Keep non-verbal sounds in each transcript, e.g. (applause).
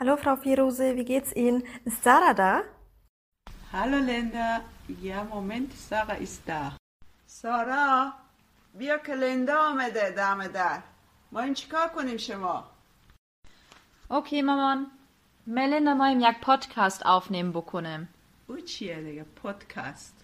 Hallo Frau Firose, wie geht's Ihnen? Ist Sarah da? Hallo Linda. Ja, Moment, Sarah ist da. سارا بیا که لندا آمده دم در ما این چیکار کنیم شما Okay, Maman. Melinda moim jak podcast aufnehmen بکنم. او چیه دیگه پادکست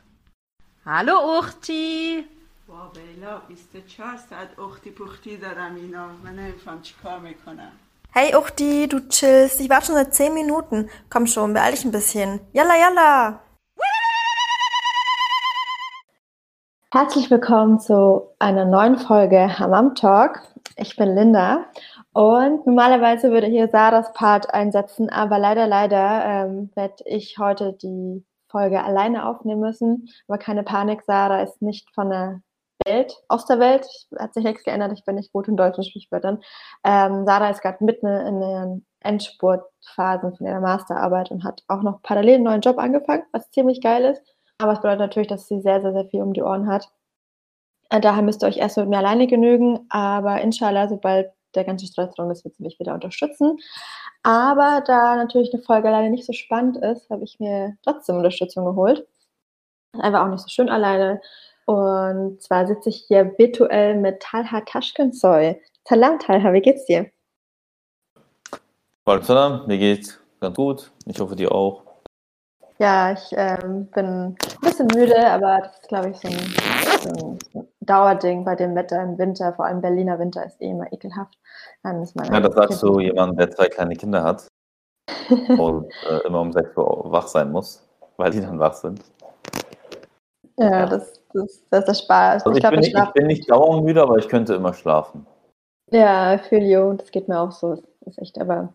Hallo Uchti. با بیلا 24 ساعت اختی پختی دارم اینا من نمیفهم چیکار می‌کنم Hey Uchti, du chillst. Ich warte schon seit 10 Minuten. Komm schon, beeil dich ein bisschen. Yalla, yalla! Herzlich willkommen zu einer neuen Folge Hammam Talk. Ich bin Linda und normalerweise würde hier Sarahs Part einsetzen, aber leider, leider ähm, werde ich heute die Folge alleine aufnehmen müssen. Aber keine Panik, Sarah ist nicht von der Welt, aus der Welt. Hat sich nichts geändert, ich bin nicht gut in deutschen Sprichwörtern. Ähm, Sarah ist gerade mitten in den Endspurtphasen von ihrer Masterarbeit und hat auch noch parallel einen neuen Job angefangen, was ziemlich geil ist. Aber es bedeutet natürlich, dass sie sehr, sehr, sehr viel um die Ohren hat. Äh, Daher müsst ihr euch erst mit mir alleine genügen, aber inshallah, sobald der ganze Stress rum ist, wird sie mich wieder unterstützen. Aber da natürlich eine Folge alleine nicht so spannend ist, habe ich mir trotzdem Unterstützung geholt. Einfach auch nicht so schön alleine. Und zwar sitze ich hier virtuell mit Talha Taschkensoy. Salam Talha, wie geht's dir? Salam, mir geht's ganz gut. Ich hoffe, dir auch. Ja, ich ähm, bin ein bisschen müde, aber das ist, glaube ich, so ein, so ein Dauerding bei dem Wetter im Winter. Vor allem Berliner Winter ist eh immer ekelhaft. Dann ist man Ja, das sagst du jemand, der zwei kleine Kinder hat (laughs) und äh, immer um 6 Uhr wach sein muss, weil die dann wach sind. Ja, das, das, das ist der Spaß. Also ich, glaub, bin, nicht, ich bin nicht dauermüde, aber ich könnte immer schlafen. Ja, Filio, das geht mir auch so. Das ist echt, aber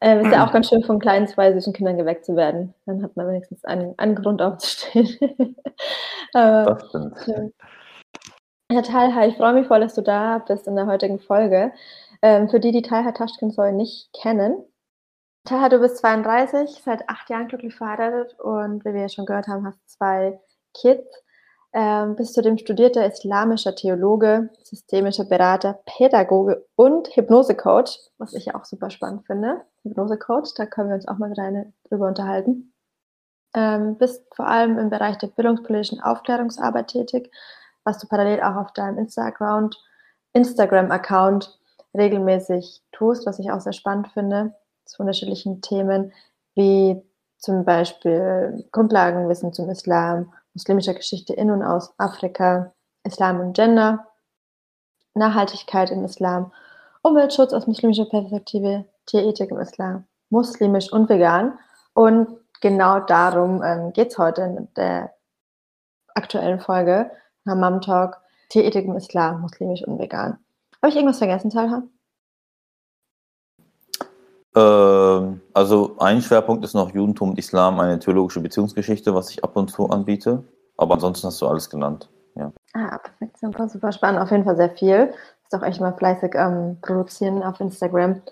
äh, ist ja auch ganz schön von kleinen zwei süßen Kindern geweckt zu werden. Dann hat man wenigstens einen, einen Grund aufzustehen. (laughs) aber, Das stimmt. Ja, Talha, ich freue mich voll, dass du da bist in der heutigen Folge. Ähm, für die, die Talha Taschkinsoy nicht kennen. Talha, du bist 32, seit acht Jahren glücklich verheiratet und wie wir ja schon gehört haben, hast zwei Kids. Ähm, bist zudem studierter islamischer Theologe, systemischer Berater, Pädagoge und Hypnosecoach, was ich auch super spannend finde. Hypnosecoach, da können wir uns auch mal rein drüber unterhalten. Ähm, bist vor allem im Bereich der bildungspolitischen Aufklärungsarbeit tätig, was du parallel auch auf deinem Instagram- Instagram-Account regelmäßig tust, was ich auch sehr spannend finde, zu unterschiedlichen Themen, wie zum Beispiel Grundlagenwissen zum Islam, muslimischer Geschichte in und aus Afrika, Islam und Gender, Nachhaltigkeit im Islam, Umweltschutz aus muslimischer Perspektive, Tierethik im Islam, muslimisch und vegan. Und genau darum ähm, geht es heute in der aktuellen Folge Hammam Talk, Tierethik im Islam, muslimisch und vegan. Habe ich irgendwas vergessen, Talha? Ähm, also ein Schwerpunkt ist noch Judentum und Islam, eine theologische Beziehungsgeschichte, was ich ab und zu anbiete. Aber ansonsten hast du alles genannt. Ja. Ah, perfekt, super, super spannend. Auf jeden Fall sehr viel. Ist auch echt mal fleißig ähm, produzieren auf Instagram.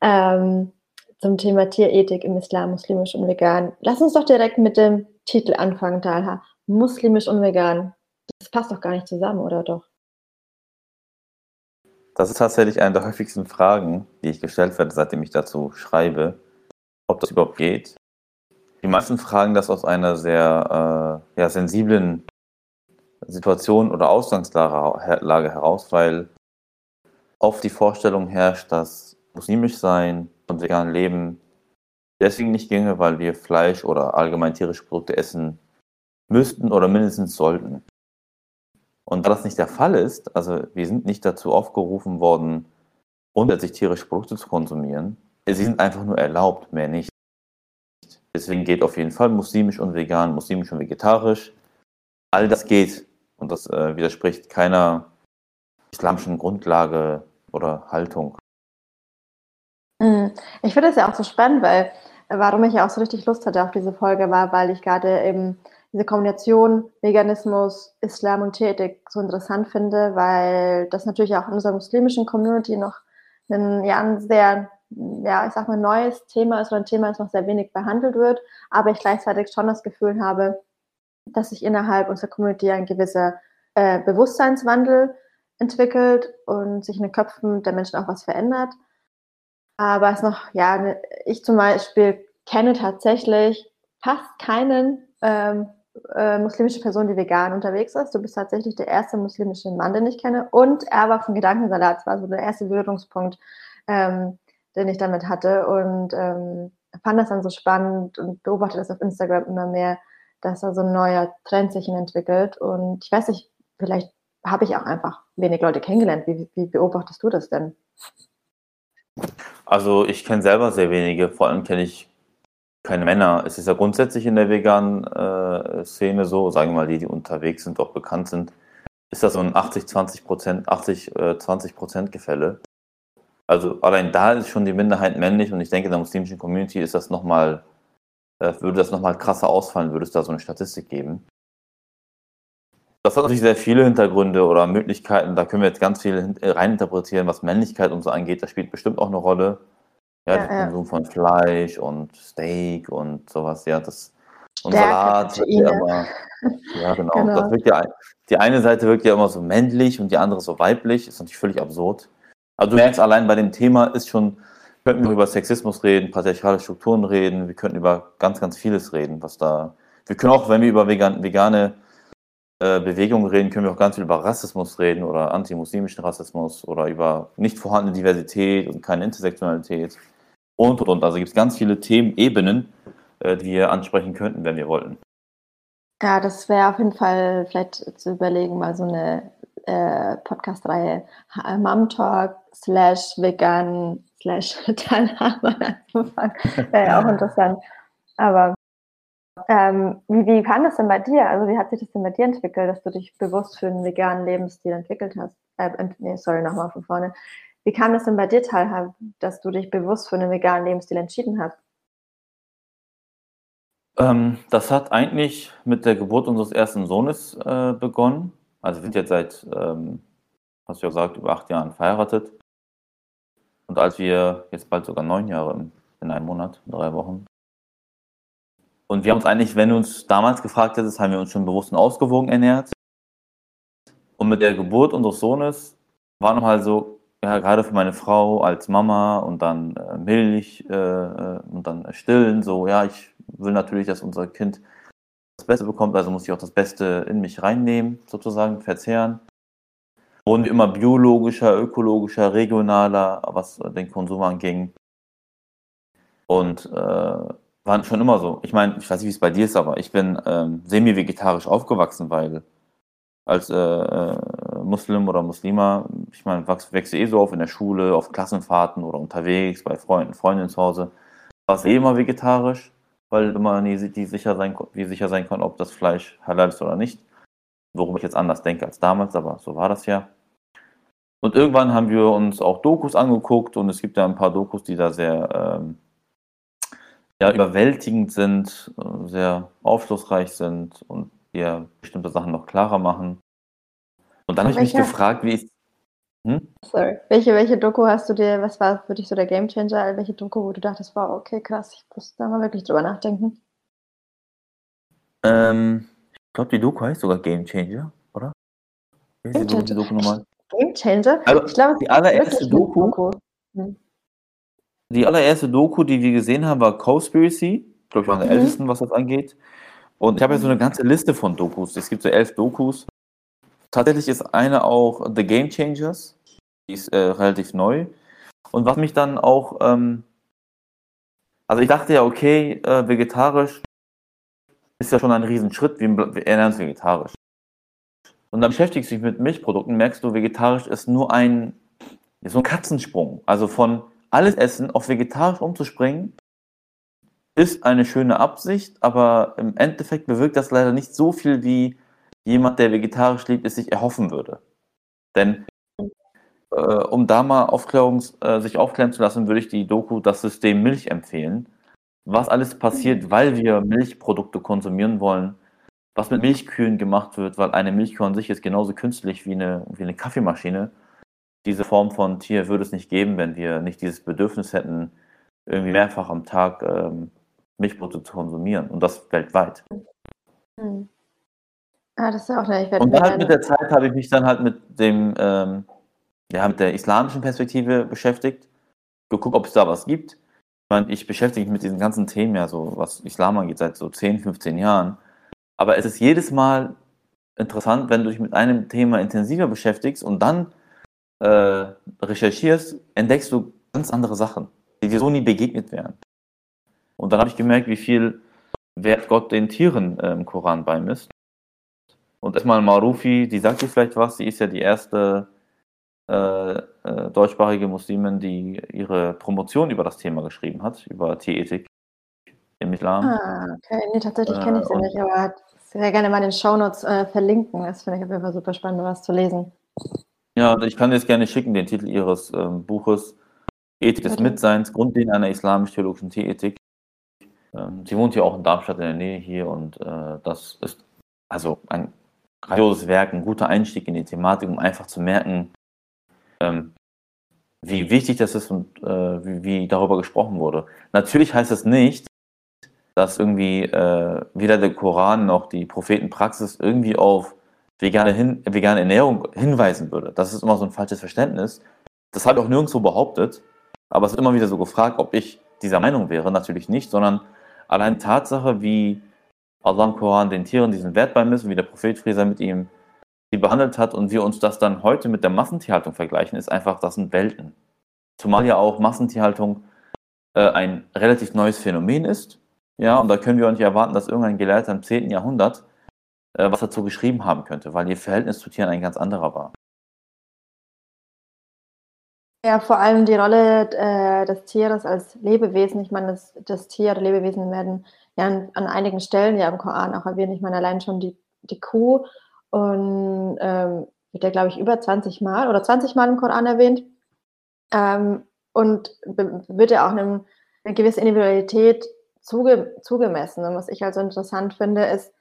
Ähm, zum Thema Tierethik im Islam, muslimisch und vegan. Lass uns doch direkt mit dem Titel anfangen, Talha. Muslimisch und vegan. Das passt doch gar nicht zusammen, oder doch? Das ist tatsächlich eine der häufigsten Fragen, die ich gestellt werde, seitdem ich dazu schreibe, ob das überhaupt geht. Die meisten fragen das aus einer sehr äh, ja, sensiblen Situation oder Ausgangslage Lage heraus, weil oft die Vorstellung herrscht, dass muslimisch sein und vegan leben deswegen nicht ginge, weil wir Fleisch oder allgemein tierische Produkte essen müssten oder mindestens sollten. Und da das nicht der Fall ist, also wir sind nicht dazu aufgerufen worden, grundsätzlich tierische Produkte zu konsumieren, sie sind einfach nur erlaubt, mehr nicht. Deswegen geht auf jeden Fall muslimisch und vegan, muslimisch und vegetarisch. All das geht und das äh, widerspricht keiner islamischen Grundlage oder Haltung. Mm, Ich finde es ja auch so spannend, weil warum ich ja auch so richtig Lust hatte auf diese Folge war, weil ich gerade eben diese Kombination Veganismus, Islam und Tierethik so interessant finde, weil das natürlich auch in unserer muslimischen Community noch ein, ja, ein sehr, ja, ich sag mal, neues Thema ist oder ein Thema, das noch sehr wenig behandelt wird, aber ich gleichzeitig schon das Gefühl habe, dass sich innerhalb unserer Community ein gewisser äh, Bewusstseinswandel entwickelt und sich in den Köpfen der Menschen auch was verändert. Aber es noch, ja, ich zum Beispiel kenne tatsächlich fast keinen ähm, äh, muslimische Person, die vegan unterwegs ist. Du bist tatsächlich der erste muslimische Mann, den ich kenne. Und er war von Gedankensalat. Das war so der erste Berührungspunkt, ähm, den ich damit hatte. Und ähm, fand das dann so spannend und beobachte das auf Instagram immer mehr, dass da so ein neuer Trend sich entwickelt. Und ich weiß nicht, vielleicht habe ich auch einfach wenig Leute kennengelernt. Wie, wie beobachtest du das denn? Also ich kenne selber sehr wenige, vor allem kenne ich keine Männer. Es ist ja grundsätzlich in der veganen äh, Szene so, sagen wir mal, die, die unterwegs sind, auch bekannt sind, ist das so ein 80-20 Prozent, 80-20 äh, Prozent Gefälle. Also allein da ist schon die Minderheit männlich und ich denke, in der muslimischen Community ist das nochmal, äh, würde das nochmal krasser ausfallen, würde es da so eine Statistik geben. Das hat natürlich sehr viele Hintergründe oder Möglichkeiten. Da können wir jetzt ganz viel reininterpretieren, was Männlichkeit und so angeht. Das spielt bestimmt auch eine Rolle. Ja, ja der ja. Konsum von Fleisch und Steak und sowas, ja, das und Stärke, Salat wird ja immer, (laughs) ja genau, genau. Das wirkt ja, die eine Seite wirkt ja immer so männlich und die andere so weiblich, ist natürlich völlig absurd. Also du merkst allein bei dem Thema ist schon, wir könnten über Sexismus reden, patriarchale Strukturen reden, wir könnten über ganz, ganz vieles reden, was da, wir können auch, wenn wir über vegan, vegane äh, Bewegungen reden, können wir auch ganz viel über Rassismus reden oder antimuslimischen Rassismus oder über nicht vorhandene Diversität und keine Intersektionalität und und und. Also gibt es ganz viele Themenebenen, äh, die wir ansprechen könnten, wenn wir wollten. Ja, das wäre auf jeden Fall vielleicht zu überlegen, mal so eine äh, Podcast-Reihe Mom Talk slash vegan slash (laughs) Teilhabe anzufangen. Wäre ja auch (laughs) interessant. Aber ähm, wie, wie kam das denn bei dir? Also wie hat sich das denn bei dir entwickelt, dass du dich bewusst für einen veganen Lebensstil entwickelt hast? Äh, nee, sorry, nochmal von vorne. Wie kam das denn bei dir, Talha, dass du dich bewusst für einen veganen Lebensstil entschieden hast? Ähm, das hat eigentlich mit der Geburt unseres ersten Sohnes äh, begonnen. Also wir sind jetzt seit, ähm, hast du ja gesagt, über acht Jahren verheiratet. Und als wir jetzt bald sogar neun Jahre in einem Monat, drei Wochen. Und wir haben uns eigentlich, wenn du uns damals gefragt hättest, haben wir uns schon bewusst und ausgewogen ernährt. Und mit der Geburt unseres Sohnes war nochmal so, ja, gerade für meine Frau als Mama und dann äh, Milch äh, äh, und dann stillen, so, ja, ich will natürlich, dass unser Kind das Beste bekommt, also muss ich auch das Beste in mich reinnehmen, sozusagen, verzehren. Und immer biologischer, ökologischer, regionaler, was den Konsum anging. Und äh, waren schon immer so. Ich meine, ich weiß nicht, wie es bei dir ist, aber ich bin ähm, semi-vegetarisch aufgewachsen, weil als äh, äh, Muslim oder Muslima, ich meine, wächst eh so auf in der Schule, auf Klassenfahrten oder unterwegs, bei Freunden, Freundinnen zu Hause, war es eh immer vegetarisch, weil immer nie die sicher sein, wie sicher sein konnte, ob das Fleisch halal ist oder nicht. Worum ich jetzt anders denke als damals, aber so war das ja. Und irgendwann haben wir uns auch Dokus angeguckt und es gibt ja ein paar Dokus, die da sehr ähm, ja, überwältigend sind, äh, sehr aufschlussreich sind und dir bestimmte Sachen noch klarer machen. Und dann habe ich mich gefragt, wie ich. Hm? Sorry. Welche, welche Doku hast du dir, was war für dich so der Gamechanger? Welche Doku, wo du dachtest, wow, okay, krass, ich muss da mal wirklich drüber nachdenken? Ähm, ich glaube, die Doku heißt sogar Gamechanger, oder? Ist die Doku nochmal? Gamechanger? Also, ich glaube, die allererste Doku. Doku. Hm. Die allererste Doku, die wir gesehen haben, war Conspiracy. Ich glaube, ich war einer der mhm. ältesten, was das angeht. Und ich habe ja so eine ganze Liste von Dokus. Es gibt so elf Dokus. Tatsächlich ist eine auch The Game Changers. Die ist äh, relativ neu. Und was mich dann auch, ähm, also ich dachte ja, okay, äh, vegetarisch ist ja schon ein Riesenschritt, wir, wir ernähren uns vegetarisch. Und dann beschäftigst du dich mit Milchprodukten, merkst du, vegetarisch ist nur ein, so ein Katzensprung. Also von alles Essen auf vegetarisch umzuspringen, ist eine schöne Absicht, aber im Endeffekt bewirkt das leider nicht so viel, wie jemand, der vegetarisch lebt, es sich erhoffen würde. Denn äh, um da mal Aufklärungs, äh, sich aufklären zu lassen, würde ich die Doku Das System Milch empfehlen. Was alles passiert, weil wir Milchprodukte konsumieren wollen, was mit Milchkühen gemacht wird, weil eine Milchkuh an sich ist genauso künstlich wie eine, wie eine Kaffeemaschine diese Form von Tier würde es nicht geben, wenn wir nicht dieses Bedürfnis hätten, irgendwie mehrfach am Tag ähm, Milchprodukte zu konsumieren und das weltweit. Hm. Ah, das ist auch eine, Und dann halt mit der Zeit habe ich mich dann halt mit dem, ähm, ja, mit der islamischen Perspektive beschäftigt. geguckt, ob es da was gibt. Ich meine, ich beschäftige mich mit diesen ganzen Themen ja so, was Islam angeht, seit so 10, 15 Jahren. Aber es ist jedes Mal interessant, wenn du dich mit einem Thema intensiver beschäftigst und dann äh, recherchierst, entdeckst du ganz andere Sachen, die dir so nie begegnet wären. Und dann habe ich gemerkt, wie viel Wert Gott den Tieren äh, im Koran beimisst. Und erstmal Marufi, die sagt dir vielleicht was, sie ist ja die erste äh, äh, deutschsprachige Muslimin, die ihre Promotion über das Thema geschrieben hat, über Tierethik im Islam. Ah, okay. Nee, tatsächlich kenne ich sie Äh, nicht, aber sehr gerne mal in den Shownotes äh, verlinken. Das finde ich auf jeden Fall super spannend, was zu lesen. Ja, und ich kann dir jetzt gerne schicken, den Titel ihres ähm, Buches Ethik des. Mitseins, Grundlinien einer islamisch-theologischen Tierethik. Ähm, sie wohnt ja auch in Darmstadt in der Nähe hier und äh, das ist also ein grandioses Werk, ein guter Einstieg in die Thematik, um einfach zu merken, ähm, wie wichtig das ist und äh, wie, wie darüber gesprochen wurde. Natürlich heißt es nicht, dass irgendwie äh, weder der Koran noch die Prophetenpraxis irgendwie auf vegane, Hin vegane Ernährung hinweisen würde. Das ist immer so ein falsches Verständnis. Das habe ich auch nirgendwo behauptet, aber es wird immer wieder so gefragt, ob ich dieser Meinung wäre. Natürlich nicht, sondern allein Tatsache, wie Allah im Koran den Tieren diesen Wert beimisst, wie der Prophet Frieser mit ihm sie behandelt hat und wir uns das dann heute mit der Massentierhaltung vergleichen, ist einfach, das sind Welten. Zumal ja auch Massentierhaltung äh, ein relativ neues Phänomen ist. Ja, und da können wir auch nicht erwarten, dass irgendein Gelehrter im 10. Jahrhundert äh, was dazu geschrieben haben könnte, weil ihr Verhältnis zu Tieren ein ganz anderer war. Ja, vor allem die Rolle äh, des Tieres als Lebewesen. Ich meine, das, das Tier oder Lebewesen werden ja an, an einigen Stellen ja im Koran auch erwähnt. Ich meine, allein schon die, die Kuh und ähm, wird ja, glaube ich, über 20 Mal oder 20 Mal im Koran erwähnt. Ähm, und wird ja auch einem, eine gewisse Individualität zuge, zugemessen. Und was ich also interessant finde, ist,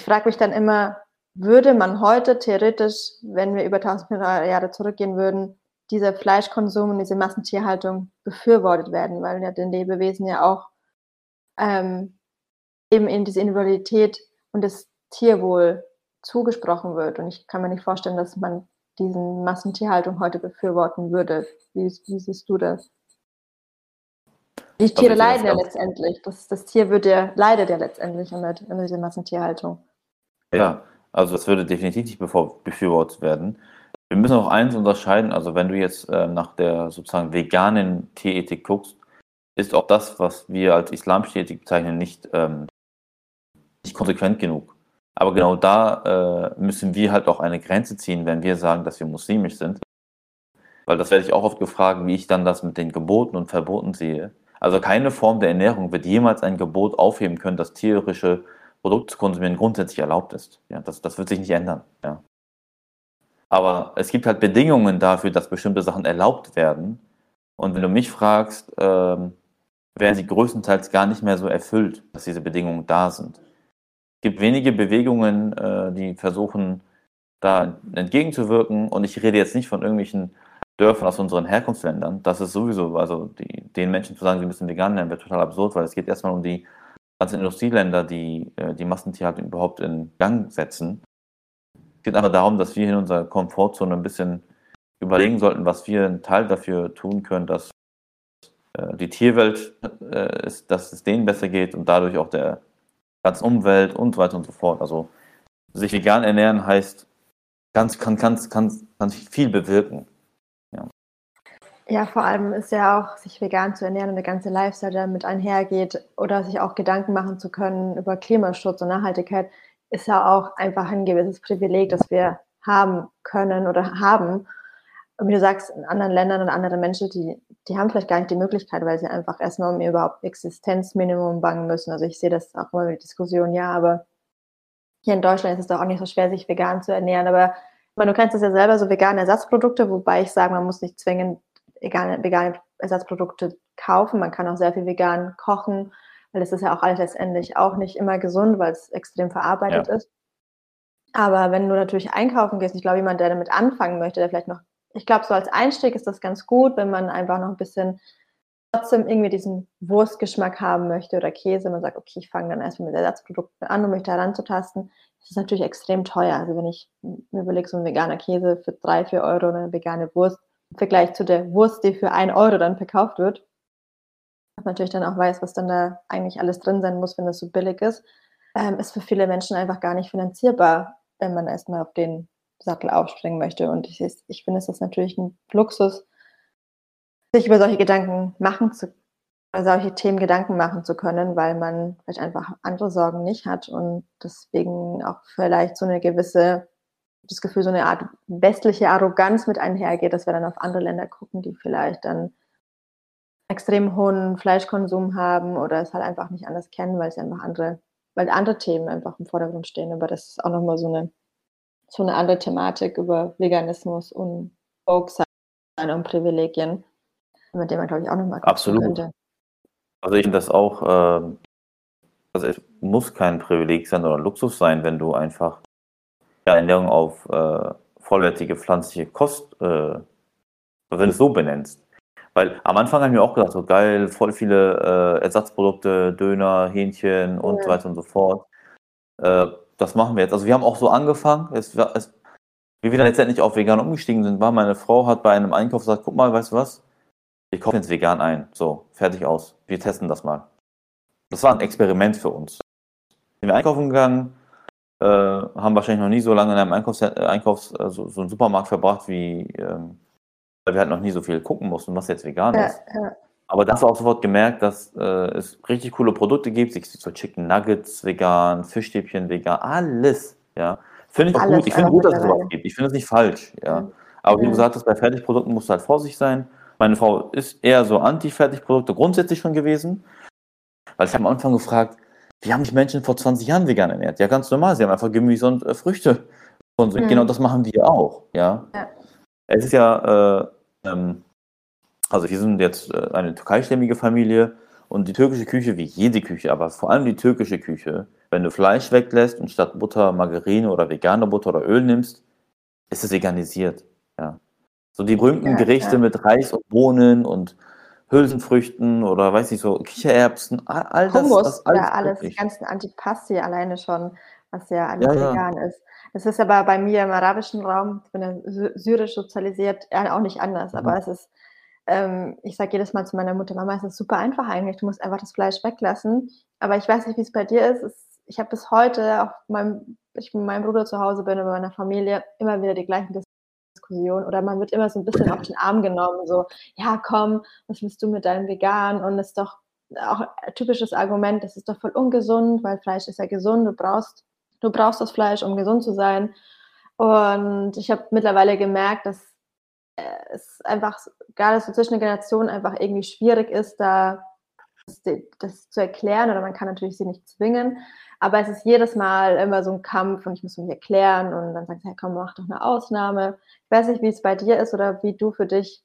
ich frage mich dann immer, würde man heute theoretisch, wenn wir über 1500 Jahre zurückgehen würden, dieser Fleischkonsum und diese Massentierhaltung befürwortet werden, weil ja den Lebewesen ja auch ähm, eben in diese Individualität und das Tierwohl zugesprochen wird. Und ich kann mir nicht vorstellen, dass man diesen Massentierhaltung heute befürworten würde. Wie, wie siehst du das? Die Also Tiere leiden ja letztendlich. Das, das Tier wird ja, leidet ja letztendlich unter, unter dieser Massentierhaltung. Ja, also das würde definitiv nicht befürwortet werden. Wir müssen auch eins unterscheiden, also wenn du jetzt äh, nach der sozusagen veganen Tierethik guckst, ist auch das, was wir als islamische Ethik bezeichnen, nicht, ähm, nicht konsequent genug. Aber genau da äh, müssen wir halt auch eine Grenze ziehen, wenn wir sagen, dass wir muslimisch sind. Weil das werde ich auch oft gefragt, wie ich dann das mit den Geboten und Verboten sehe. Also keine Form der Ernährung wird jemals ein Gebot aufheben können, dass tierische Produkte zu konsumieren grundsätzlich erlaubt ist. Ja, das, das wird sich nicht ändern. Ja. Aber es gibt halt Bedingungen dafür, dass bestimmte Sachen erlaubt werden. Und wenn du mich fragst, ähm, werden sie größtenteils gar nicht mehr so erfüllt, dass diese Bedingungen da sind. Es gibt wenige Bewegungen, äh, die versuchen, da entgegenzuwirken. Und ich rede jetzt nicht von irgendwelchen Dörfern aus unseren Herkunftsländern. Das ist sowieso, also die, den Menschen zu sagen, sie müssen vegan lernen, wäre total absurd, weil es geht erstmal um die ganzen Industrieländer, die äh, die Massentierhaltung überhaupt in Gang setzen. Es geht einfach darum, dass wir in unserer Komfortzone ein bisschen überlegen sollten, was wir einen Teil dafür tun können, dass äh, die Tierwelt, äh, ist, dass es denen besser geht und dadurch auch der ganzen Umwelt und so weiter und so fort. Also sich vegan ernähren heißt, ganz, kann, kann, kann, kann viel bewirken. Ja, vor allem ist ja auch, sich vegan zu ernähren und der ganze Lifestyle, damit einhergeht, oder sich auch Gedanken machen zu können über Klimaschutz und Nachhaltigkeit, ist ja auch einfach ein gewisses Privileg, das wir haben können oder haben. Und wie du sagst, in anderen Ländern und andere Menschen, die, die haben vielleicht gar nicht die Möglichkeit, weil sie einfach erstmal um ihr überhaupt Existenzminimum bangen müssen. Also ich sehe das auch immer mit der Diskussion, ja, aber hier in Deutschland ist es doch auch nicht so schwer, sich vegan zu ernähren. Aber meine, du kennst das ja selber, so vegane Ersatzprodukte, wobei ich sage, man muss nicht zwingend vegane, vegane Ersatzprodukte kaufen. Man kann auch sehr viel vegan kochen, weil das ist ja auch alles letztendlich auch nicht immer gesund, weil es extrem verarbeitet Ja. ist. Aber wenn du natürlich einkaufen gehst, ich glaube, jemand, der damit anfangen möchte, der vielleicht noch, ich glaube, so als Einstieg ist das ganz gut, wenn man einfach noch ein bisschen trotzdem irgendwie diesen Wurstgeschmack haben möchte oder Käse. Man sagt, okay, ich fange dann erstmal mit Ersatzprodukten an, um mich da ranzutasten. Das ist natürlich extrem teuer. Also wenn ich mir überlege, so ein veganer Käse für drei, vier Euro eine vegane Wurst, im Vergleich zu der Wurst, die für 1 Euro dann verkauft wird. Dass man natürlich dann auch weiß, was dann da eigentlich alles drin sein muss, wenn das so billig ist, ähm, ist für viele Menschen einfach gar nicht finanzierbar, wenn man erstmal auf den Sattel aufspringen möchte. Und ich, ich finde, es natürlich ein Luxus, sich über solche Gedanken machen zu solche Themen Gedanken machen zu können, weil man vielleicht einfach andere Sorgen nicht hat und deswegen auch vielleicht so eine gewisse, das Gefühl, so eine Art westliche Arroganz mit einhergeht, dass wir dann auf andere Länder gucken, die vielleicht dann extrem hohen Fleischkonsum haben oder es halt einfach nicht anders kennen, weil es einfach andere, weil andere Themen einfach im Vordergrund stehen. Aber das ist auch nochmal so eine, so eine andere Thematik über Veganismus und Folk sein und Privilegien, mit dem man, glaube ich, auch nochmal Absolut. Könnte. Also ich finde das auch, äh, also es muss kein Privileg sein oder Luxus sein, wenn du einfach ja, Ernährung auf äh, vollwertige pflanzliche Kost, äh, wenn du es so benennst. Weil am Anfang haben wir auch gedacht, so geil, voll viele äh, Ersatzprodukte, Döner, Hähnchen und ja. so weiter und so fort. Äh, das machen wir jetzt. Also wir haben auch so angefangen, es, es, wie wir dann letztendlich auf vegan umgestiegen sind, war meine Frau hat bei einem Einkauf gesagt, guck mal, weißt du was, wir kaufen jetzt vegan ein. So, fertig aus. Wir testen das mal. Das war ein Experiment für uns. Sind wir einkaufen gegangen, äh, haben wahrscheinlich noch nie so lange in einem Einkaufs, Einkaufs äh, so, so einen Supermarkt verbracht, wie ähm, weil wir halt noch nie so viel gucken mussten, was jetzt vegan ja, ist. Ja. Aber da hast du auch sofort gemerkt, dass äh, es richtig coole Produkte gibt. Ich so Chicken Nuggets vegan, Fischstäbchen vegan, alles. Ja, finde ich auch gut. Ich finde gut, dass es sowas gibt. Ich finde es nicht falsch. Ja, aber wie du gesagt hast, bei Fertigprodukten musst du halt vorsichtig sein. Meine Frau ist eher so Anti-Fertigprodukte grundsätzlich schon gewesen. Weil ich habe am Anfang gefragt, wie haben sich Menschen vor 20 Jahren vegan ernährt? Ja, ganz normal. Sie haben einfach Gemüse und äh, Früchte konsumiert. Mhm. Genau das machen wir auch. Ja. ja. Es ist ja, äh, ähm, also wir sind jetzt äh, eine türkeistämmige Familie und die türkische Küche, wie jede Küche, aber vor allem die türkische Küche, wenn du Fleisch weglässt und statt Butter Margarine oder vegane Butter oder Öl nimmst, ist es veganisiert. Ja. So die berühmten ja, Gerichte ja. mit Reis und Bohnen und Hülsenfrüchten oder weiß ich so, Kichererbsen, all das. Hummus, das alles, ja, alles die ganzen Antipasti alleine schon, was ja alles ja, vegan ist. Es ist aber bei mir im arabischen Raum, ich bin ja syrisch sozialisiert, auch nicht anders, mhm. aber es ist, ähm, ich sage jedes Mal zu meiner Mutter, Mama, es ist super einfach eigentlich, du musst einfach das Fleisch weglassen. Aber ich weiß nicht, wie es bei dir ist. Es, ich habe bis heute, auch meinem, ich mit meinem Bruder zu Hause bin, bei meiner Familie, immer wieder die gleichen Diskussion oder man wird immer so ein bisschen auf den Arm genommen, so, ja, komm, was willst du mit deinem Vegan? Und das ist doch auch ein typisches Argument, das ist doch voll ungesund, weil Fleisch ist ja gesund, du brauchst, du brauchst das Fleisch, um gesund zu sein. Und ich habe mittlerweile gemerkt, dass es einfach, gerade so zwischen den Generationen, einfach irgendwie schwierig ist, da das, das, zu erklären oder man kann natürlich sie nicht zwingen, aber es ist jedes Mal immer so ein Kampf und ich muss mich erklären und dann sagst du, hey, komm, mach doch eine Ausnahme. Ich weiß nicht, wie es bei dir ist oder wie du für dich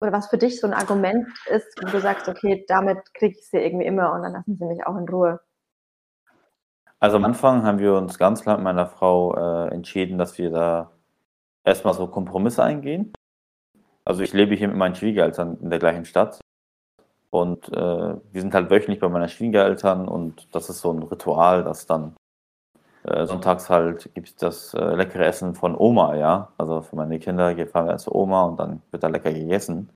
oder was für dich so ein Argument ist, wo du sagst, okay, damit kriege ich sie irgendwie immer und dann lassen sie mich auch in Ruhe. Also am Anfang haben wir uns ganz klar mit meiner Frau äh, entschieden, dass wir da erstmal so Kompromisse eingehen. Also ich lebe hier mit meinen Schwiegereltern in der gleichen Stadt und äh, wir sind halt wöchentlich bei meinen Schwiegereltern und das ist so ein Ritual, dass dann äh, sonntags halt gibt es das äh, leckere Essen von Oma, ja. Also für meine Kinder fahren wir zu Oma und dann wird da lecker gegessen.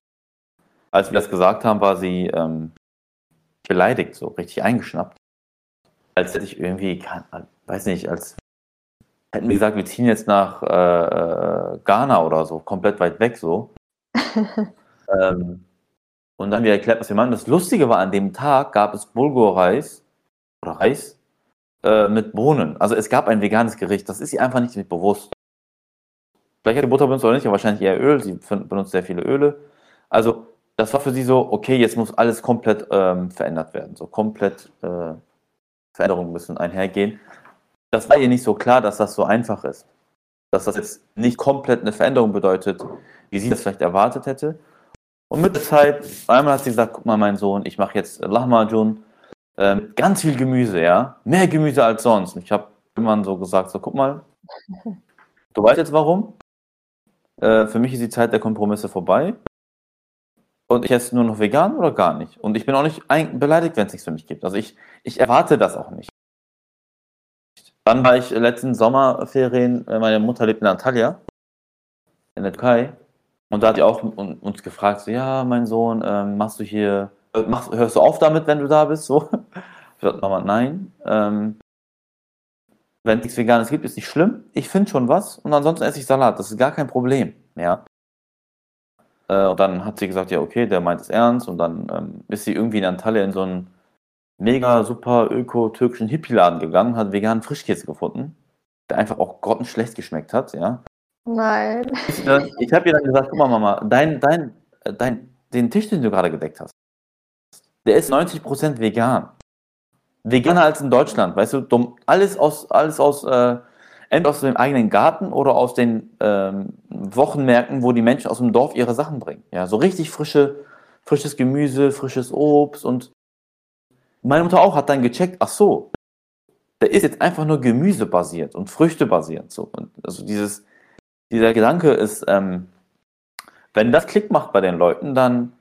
Als wir das gesagt haben, war sie ähm, beleidigt, so richtig eingeschnappt. Als hätte ich irgendwie, kann, weiß nicht, als hätten wir gesagt, wir ziehen jetzt nach äh, äh Ghana oder so, komplett weit weg so. (laughs) ähm, und dann haben wir erklärt, was wir machen. Das Lustige war, an dem Tag gab es Bulgur-Reis oder Reis äh, mit Bohnen. Also es gab ein veganes Gericht. Das ist ihr einfach nicht bewusst. Vielleicht hat die Butter benutzt oder nicht, aber wahrscheinlich eher Öl. Sie benutzt sehr viele Öle. Also das war für sie so, okay, jetzt muss alles komplett ähm, verändert werden. So komplett äh, Veränderungen müssen einhergehen. Das war ihr nicht so klar, dass das so einfach ist. Dass das jetzt nicht komplett eine Veränderung bedeutet, wie sie das vielleicht erwartet hätte. Und mit der Zeit, einmal hat sie gesagt, guck mal, mein Sohn, ich mache jetzt Lahmacun, äh, ganz viel Gemüse, ja, mehr Gemüse als sonst. Und ich habe immer so gesagt, so guck mal, du weißt jetzt warum. Äh, für mich ist die Zeit der Kompromisse vorbei. Und ich esse nur noch vegan oder gar nicht. Und ich bin auch nicht beleidigt, wenn es nichts für mich gibt. Also ich, ich erwarte das auch nicht. Dann war ich letzten Sommerferien, äh, meine Mutter lebt in Antalya, in der Türkei. Und da hat die auch un- uns gefragt, so, ja, mein Sohn, ähm, machst du hier, äh, machst, hörst du auf damit, wenn du da bist? So. (laughs) Ich sagte, Mama, nein. Ähm, wenn es nichts Veganes gibt, ist nicht schlimm. Ich finde schon was. Und ansonsten esse ich Salat. Das ist gar kein Problem. Ja. Äh, und dann hat sie gesagt, ja, okay, der meint es ernst. Und dann ähm, ist sie irgendwie in Antalya in so einen mega super öko-türkischen Hippie-Laden gegangen, hat veganen Frischkäse gefunden, der einfach auch grottenschlecht geschmeckt hat, ja. Nein. (laughs) Ich, ich habe ihr dann gesagt, guck mal, Mama, dein, dein, äh, dein, den Tisch, den du gerade gedeckt hast, der ist 90% vegan. Veganer als in Deutschland, weißt du, dumm, alles aus, alles aus, äh, entweder aus dem eigenen Garten oder aus den ähm, Wochenmärkten, wo die Menschen aus dem Dorf ihre Sachen bringen. Ja, so richtig frische, frisches Gemüse, frisches Obst und meine Mutter auch hat dann gecheckt, ach so, der ist jetzt einfach nur gemüsebasiert und früchtebasiert. So. Und also dieses, dieser Gedanke ist, ähm, wenn das Klick macht bei den Leuten, dann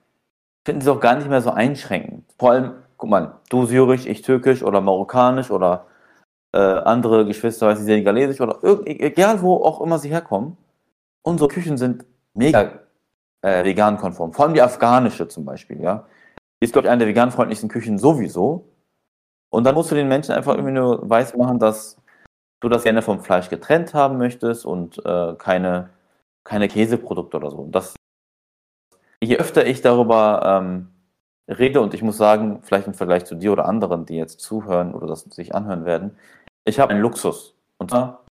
finden sie es auch gar nicht mehr so einschränkend. Vor allem, guck mal, du syrisch, ich türkisch oder marokkanisch oder äh, andere Geschwister, weiß ich, senegalesisch oder irgend, egal wo auch immer sie herkommen, unsere Küchen sind mega äh, vegan-konform. Vor allem die afghanische zum Beispiel, ja. Die ist, glaube ich, eine der vegan-freundlichsten Küchen sowieso. Und dann musst du den Menschen einfach irgendwie nur weiß machen, dass du das gerne vom Fleisch getrennt haben möchtest und äh, keine, keine Käseprodukte oder so. Und das, je öfter ich darüber ähm, rede, und ich muss sagen, vielleicht im Vergleich zu dir oder anderen, die jetzt zuhören oder das sich anhören werden, ich habe einen Luxus. Und zwar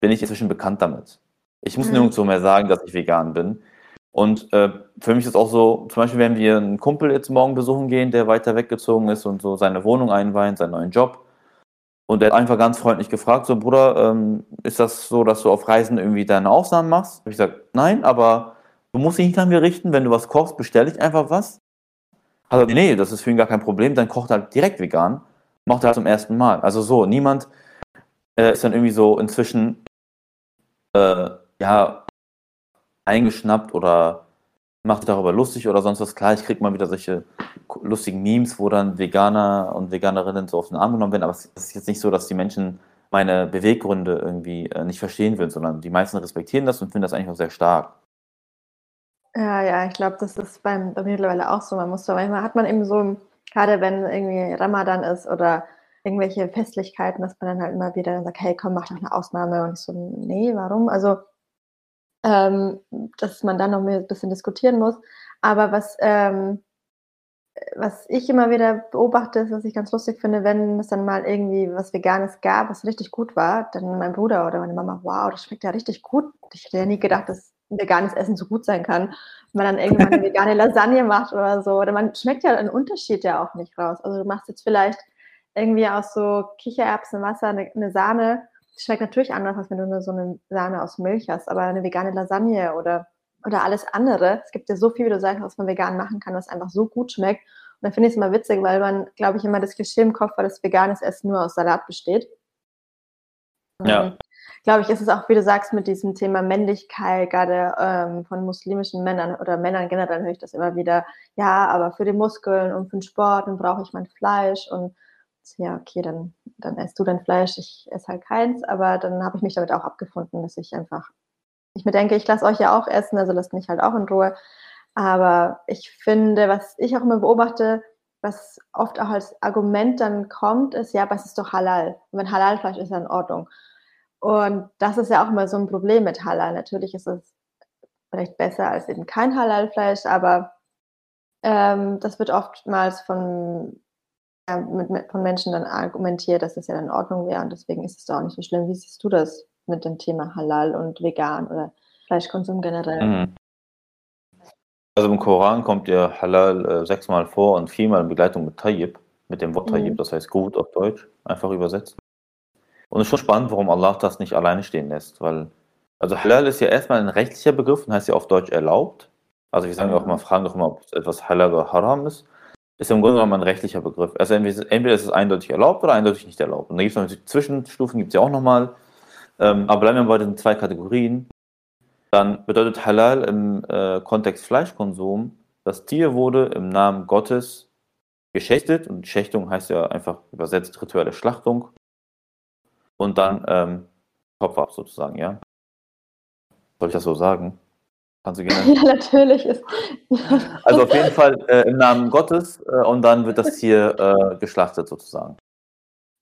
bin ich inzwischen bekannt damit. Ich muss Mhm. nirgendwo mehr sagen, dass ich vegan bin. Und äh, für mich ist auch so, zum Beispiel, wenn wir einen Kumpel jetzt morgen besuchen gehen, der weiter weggezogen ist und so seine Wohnung einweiht, seinen neuen Job. Und der hat einfach ganz freundlich gefragt, so Bruder, ähm, ist das so, dass du auf Reisen irgendwie deine Aufnahmen machst? Hab ich gesagt, nein, aber du musst dich nicht an mir richten, wenn du was kochst, bestelle ich einfach was. Also nee, das ist für ihn gar kein Problem, dann kocht er halt direkt vegan, macht er zum ersten Mal. Also so, niemand äh, ist dann irgendwie so inzwischen äh, ja eingeschnappt oder macht darüber lustig oder sonst was. Klar, ich krieg mal wieder solche lustigen Memes, wo dann Veganer und Veganerinnen so auf den Arm genommen werden, aber es ist jetzt nicht so, dass die Menschen meine Beweggründe irgendwie äh, nicht verstehen würden, sondern die meisten respektieren das und finden das eigentlich auch sehr stark. Ja, ja, ich glaube, das ist beim, bei mir mittlerweile auch so. Man muss da manchmal hat man eben so, gerade wenn irgendwie Ramadan ist oder irgendwelche Festlichkeiten, dass man dann halt immer wieder sagt, hey, komm, mach doch eine Ausnahme. Und ich so, nee, warum? Also, ähm, dass man dann noch ein bisschen diskutieren muss. Aber was, ähm, was ich immer wieder beobachte, ist, was ich ganz lustig finde, wenn es dann mal irgendwie was Veganes gab, was richtig gut war, dann mein Bruder oder meine Mama, wow, das schmeckt ja richtig gut. Ich hätte ja nie gedacht, dass veganes Essen so gut sein kann. Wenn man dann irgendwann eine (laughs) vegane Lasagne macht oder so. Oder man schmeckt ja einen Unterschied ja auch nicht raus. Also du machst jetzt vielleicht irgendwie aus so Kichererbsenwasser eine, eine Sahne. Die schmeckt natürlich anders, als wenn du nur so eine Sahne aus Milch hast. Aber eine vegane Lasagne oder, oder alles andere. Es gibt ja so viel, wie du sagst, was man vegan machen kann, was einfach so gut schmeckt. Und dann finde ich es immer witzig, weil man, glaube ich, immer das Klischee im Kopf hat, dass veganes Essen nur aus Salat besteht. Ja. Glaube ich, ist es auch, wie du sagst, mit diesem Thema Männlichkeit, gerade ähm, von muslimischen Männern oder Männern generell höre ich das immer wieder. Ja, aber für die Muskeln und für den Sport, dann brauche ich mein Fleisch und ja, okay, dann, dann isst du dein Fleisch, ich esse halt keins, aber dann habe ich mich damit auch abgefunden, dass ich einfach, ich mir denke, ich lasse euch ja auch essen, also lasst mich halt auch in Ruhe. Aber ich finde, was ich auch immer beobachte, was oft auch als Argument dann kommt, ist, ja, aber es ist doch halal. Und wenn Halalfleisch ist, ja in Ordnung. Und das ist ja auch immer so ein Problem mit Halal. Natürlich ist es vielleicht besser als eben kein Halalfleisch, aber ähm, das wird oftmals von, ja, mit, mit, von Menschen dann argumentiert, dass das ja in Ordnung wäre und deswegen ist es doch auch nicht so schlimm. Wie siehst du das mit dem Thema Halal und vegan oder Fleischkonsum generell? Mhm. Also im Koran kommt ja Halal äh, sechsmal vor und viermal in Begleitung mit Tayyib, mit dem Wort Mhm. Tayyib, das heißt gut auf Deutsch, einfach übersetzt. Und es ist schon spannend, warum Allah das nicht alleine stehen lässt, weil, also Halal ist ja erstmal ein rechtlicher Begriff und heißt ja auf Deutsch erlaubt. Also wir sagen ja auch mal, fragen doch immer, ob etwas Halal oder Haram ist. Ist im Grunde genommen ein rechtlicher Begriff. Also entweder, ist es eindeutig erlaubt oder eindeutig nicht erlaubt. Und da gibt es noch Zwischenstufen, gibt es ja auch nochmal. Ähm, aber bleiben wir bei den zwei Kategorien. Dann bedeutet Halal im äh, Kontext Fleischkonsum, das Tier wurde im Namen Gottes geschächtet und Schächtung heißt ja einfach übersetzt rituelle Schlachtung und dann ähm, Kopf ab sozusagen, ja. Soll ich das so sagen? Kannst du gerne. (laughs) Ja, natürlich ist. (laughs) Also auf jeden Fall äh, im Namen Gottes äh, und dann wird das Tier äh, geschlachtet sozusagen.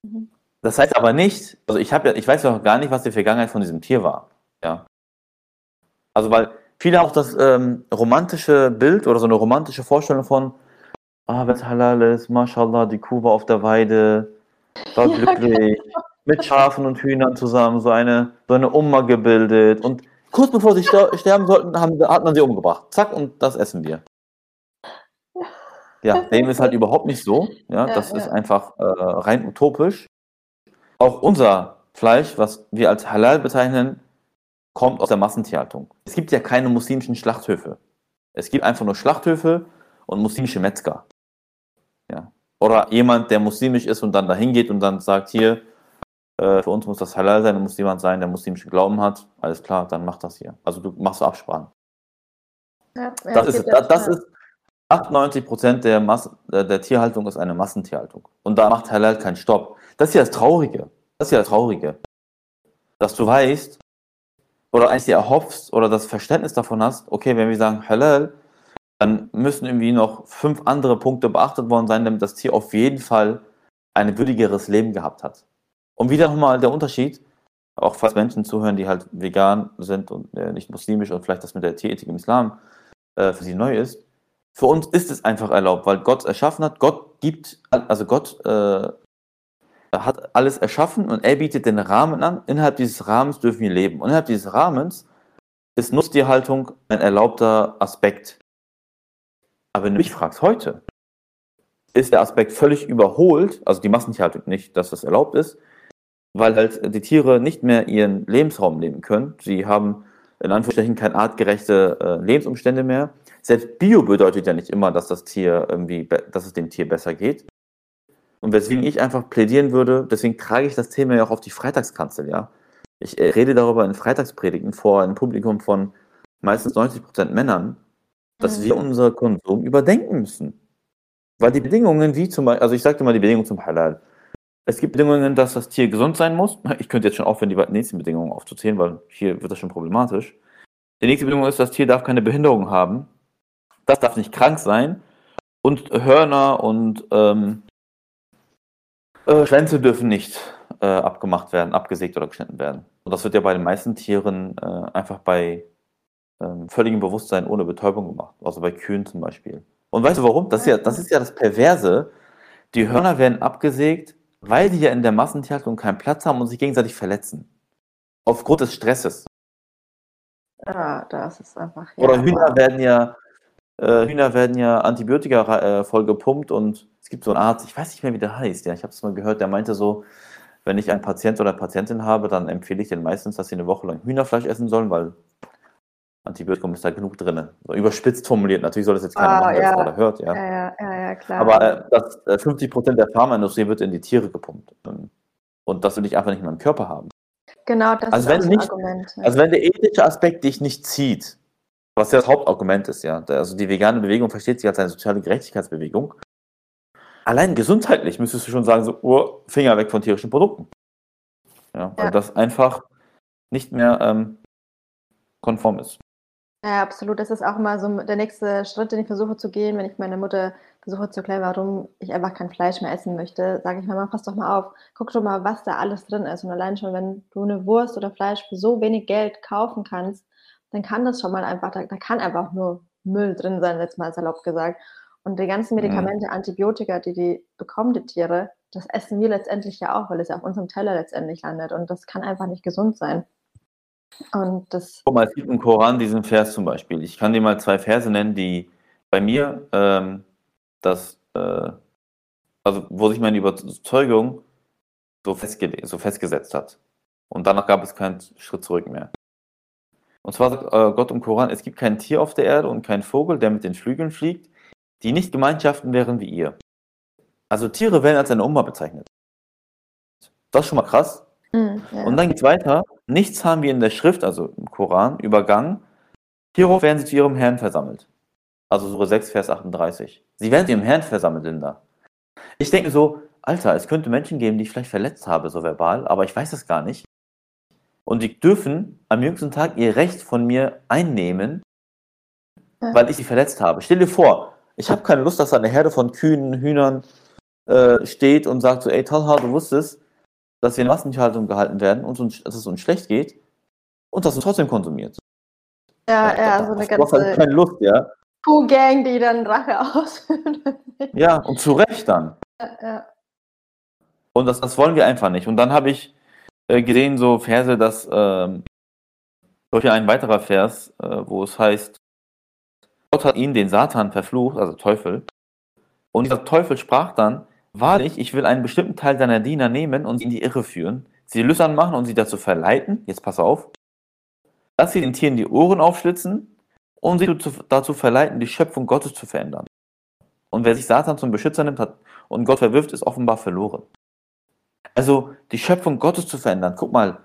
Mhm. Das heißt aber nicht, also ich habe ja, ich weiß ja auch gar nicht, was die Vergangenheit von diesem Tier war. Ja. Also weil viele auch das ähm, romantische Bild oder so eine romantische Vorstellung von, ah, wenn es halal ist, mashallah, die Kuh war auf der Weide, war Ja, glücklich, mit Schafen und Hühnern zusammen, so eine, so eine Umma gebildet und kurz bevor sie ster sterben sollten, haben, hat man sie umgebracht. Zack, und das essen wir. Ja, dem ist halt überhaupt nicht so. Ja, Ja, das ja. ist einfach äh, rein utopisch. Auch unser Fleisch, was wir als Halal bezeichnen, kommt aus der Massentierhaltung. Es gibt ja keine muslimischen Schlachthöfe. Es gibt einfach nur Schlachthöfe und muslimische Metzger. Ja. Oder jemand, der muslimisch ist und dann dahin geht und dann sagt, hier, äh, für uns muss das Halal sein, da muss jemand sein, der muslimischen Glauben hat. Alles klar, dann mach das hier. Also du machst Absprachen. Ja, ja, Das ist, das, das ist 98 Prozent der, der der Tierhaltung ist eine Massentierhaltung. Und da macht Halal keinen Stopp. Das ist ja das Traurige. Das ist ja das Traurige. Dass du weißt, oder eigentlich dir erhoffst, oder das Verständnis davon hast, okay, wenn wir sagen Halal, dann müssen irgendwie noch fünf andere Punkte beachtet worden sein, damit das Tier auf jeden Fall ein würdigeres Leben gehabt hat. Und wieder nochmal der Unterschied, auch falls Menschen zuhören, die halt vegan sind und äh, nicht muslimisch und vielleicht das mit der Tierethik im Islam äh, für sie neu ist. Für uns ist es einfach erlaubt, weil Gott erschaffen hat. Gott gibt, also Gott äh, hat alles erschaffen und er bietet den Rahmen an. Innerhalb dieses Rahmens dürfen wir leben. Und innerhalb dieses Rahmens ist Nutztierhaltung ein erlaubter Aspekt. Aber wenn du mich fragst, heute ist der Aspekt völlig überholt, also die Massentierhaltung nicht, dass das erlaubt ist, weil halt die Tiere nicht mehr ihren Lebensraum leben können. Sie haben in Anführungsstrichen keine artgerechte äh, Lebensumstände mehr. Selbst Bio bedeutet ja nicht immer, dass das Tier irgendwie, dass es dem Tier besser geht. Und weswegen ich einfach plädieren würde, deswegen trage ich das Thema ja auch auf die Freitagskanzel, ja. Ich äh, rede darüber in Freitagspredigten vor einem Publikum von meistens 90 Prozent Männern, dass Mhm. wir unser Konsum überdenken müssen. Weil die Bedingungen, wie zum Beispiel, also ich sagte mal die Bedingungen zum Halal. Es gibt Bedingungen, dass das Tier gesund sein muss. (laughs) Ich könnte jetzt schon aufhören, die nächsten Bedingungen aufzuzählen, weil hier wird das schon problematisch. Die nächste Bedingung ist, das Tier darf keine Behinderung haben. Das darf nicht krank sein. Und Hörner und ähm, äh, Schwänze dürfen nicht äh, abgemacht werden, abgesägt oder geschnitten werden. Und das wird ja bei den meisten Tieren äh, einfach bei ähm, völligem Bewusstsein ohne Betäubung gemacht. Also bei Kühen zum Beispiel. Und weißt du warum? Das ist ja das, ist ja das Perverse. Die Hörner werden abgesägt, weil die ja in der Massentierhaltung keinen Platz haben und sich gegenseitig verletzen. Aufgrund des Stresses. Ja, das ist einfach. Oder ja, Hühner aber- werden ja, äh, Hühner werden ja Antibiotika äh, voll gepumpt und es gibt so einen Arzt, ich weiß nicht mehr, wie der heißt, ja, ich habe es mal gehört, der meinte so, wenn ich einen Patient oder Patientin habe, dann empfehle ich denen meistens, dass sie eine Woche lang Hühnerfleisch essen sollen, weil Antibiotikum ist da genug drin. So überspitzt formuliert, natürlich soll das jetzt keiner Ah, machen, der das ja. gerade hört, ja. Ja, ja, ja, klar. Aber äh, das, äh, 50% der Pharmaindustrie wird in die Tiere gepumpt. Ähm, Und das will ich einfach nicht in meinem Körper haben. genau, das also ist ein nicht- Argument. ne? Also wenn der ethische Aspekt dich nicht zieht, was ja das Hauptargument ist, ja, also die vegane Bewegung versteht sich als eine soziale Gerechtigkeitsbewegung, allein gesundheitlich müsstest du schon sagen, so, oh, Finger weg von tierischen Produkten. Ja, weil Ja. das einfach nicht mehr ähm, konform ist. Ja, absolut. Das ist auch immer so der nächste Schritt, den ich versuche zu gehen, wenn ich meine Mutter versuche zu erklären, warum ich einfach kein Fleisch mehr essen möchte, sage ich, Mama, pass doch mal auf, guck doch mal, was da alles drin ist. Und allein schon, wenn du eine Wurst oder Fleisch für so wenig Geld kaufen kannst, dann kann das schon mal einfach, da, da kann einfach nur Müll drin sein, jetzt mal salopp gesagt. Und die ganzen Mhm. Medikamente, Antibiotika, die die bekommen, die Tiere, das essen wir letztendlich ja auch, weil es ja auf unserem Teller letztendlich landet. Und das kann einfach nicht gesund sein. Und das, Guck mal, es gibt im Koran diesen Vers zum Beispiel. Ich kann dir mal zwei Verse nennen, die bei mir ähm, das, äh, also wo sich meine Überzeugung so, festge so festgesetzt hat. Und danach gab es keinen Schritt zurück mehr. Und zwar sagt äh, Gott im Koran, es gibt kein Tier auf der Erde und kein Vogel, der mit den Flügeln fliegt, die nicht Gemeinschaften wären wie ihr. Also Tiere werden als eine Umma bezeichnet. Das ist schon mal krass. Mm, ja. Und dann geht's weiter. Nichts haben wir in der Schrift, also im Koran, übergangen. Hierauf werden sie zu ihrem Herrn versammelt. Also Sure 6, Vers 38. Sie werden zu ihrem Herrn versammelt, Linda. Ich denke so, Alter, es könnte Menschen geben, die ich vielleicht verletzt habe, so verbal, aber ich weiß es gar nicht. Und die dürfen am jüngsten Tag ihr Recht von mir einnehmen, weil ich sie verletzt habe. Stell dir vor, ich habe keine Lust, dass da eine Herde von Kühen, Hühnern äh, steht und sagt so, ey Talha, du wusstest, dass wir in Massentierhaltung gehalten werden und uns, dass es uns schlecht geht und dass du trotzdem konsumiert. Ja, ja, da- so eine hast halt ganze keine Lust, ja. Kuh-Gang, die dann Rache (laughs) ausführt. Ja, und zu Recht dann. ja, Und das, das wollen wir einfach nicht. Und dann habe ich äh, gesehen, so Verse, dass ähm, Beispiel ein weiterer Vers, äh, wo es heißt, Gott hat ihn, den Satan, verflucht, also Teufel. Und dieser Teufel sprach dann, wahrlich, ich will einen bestimmten Teil deiner Diener nehmen und sie in die Irre führen, sie lüstern machen und sie dazu verleiten, jetzt pass auf, dass sie den Tieren die Ohren aufschlitzen und sie dazu, verleiten, die Schöpfung Gottes zu verändern. Und wer sich Satan zum Beschützer nimmt hat und Gott verwirft, ist offenbar verloren. Also die Schöpfung Gottes zu verändern. Guck mal,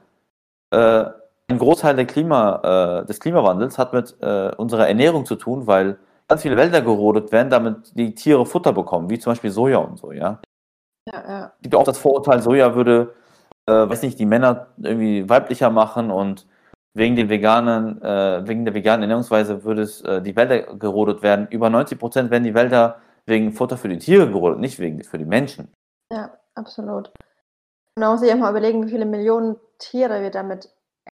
äh, ein Großteil Klima, äh, des Klimawandels hat mit äh, unserer Ernährung zu tun, weil ganz viele Wälder gerodet werden, damit die Tiere Futter bekommen, wie zum Beispiel Soja und so, ja. ja, ja. Es gibt auch das Vorurteil, Soja würde, äh, weiß nicht, die Männer irgendwie weiblicher machen und wegen den veganen, äh, wegen der veganen Ernährungsweise würde es äh, die Wälder gerodet werden. Über 90 Prozent werden die Wälder wegen Futter für die Tiere gerodet, nicht wegen für die Menschen. Ja, absolut. Man muss sich auch mal überlegen, wie viele Millionen Tiere wir damit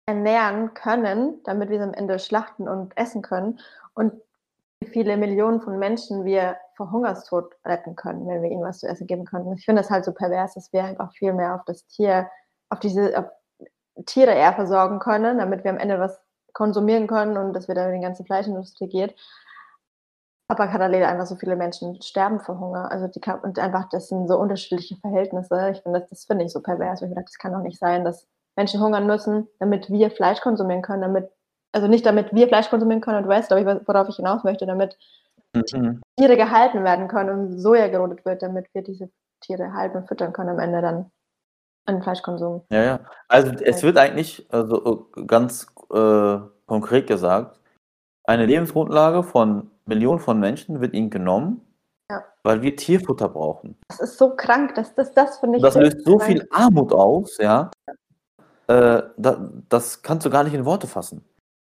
ernähren können, damit wir sie am Ende schlachten und essen können. Und wie viele Millionen von Menschen wir vor Hungerstod retten können, wenn wir ihnen was zu essen geben können. Ich finde das halt so pervers, dass wir einfach viel mehr auf das Tier, auf diese auf Tiere eher versorgen können, damit wir am Ende was konsumieren können und dass wir dann die ganze Fleischindustrie geht. Aber parallel einfach so viele Menschen sterben vor Hunger. Also die kann, und einfach, das sind so unterschiedliche Verhältnisse. Ich finde, das, das finde ich so pervers. Ich dachte, das kann doch nicht sein, dass Menschen hungern müssen, damit wir Fleisch konsumieren können, damit, also nicht damit wir Fleisch konsumieren können und weißt, glaube ich, worauf ich hinaus möchte, damit Mhm. Tiere gehalten werden können und Soja gerodet wird, damit wir diese Tiere halten und füttern können am Ende dann an Fleischkonsum. Ja, ja. Also es wird eigentlich, also äh, ganz äh, konkret gesagt, eine Lebensgrundlage von Millionen von Menschen wird ihnen genommen, Ja. weil wir Tierfutter brauchen. Das ist so krank, dass das, das finde ich. Das löst so krank. viel Armut aus, ja. Äh, da, das kannst du gar nicht in Worte fassen.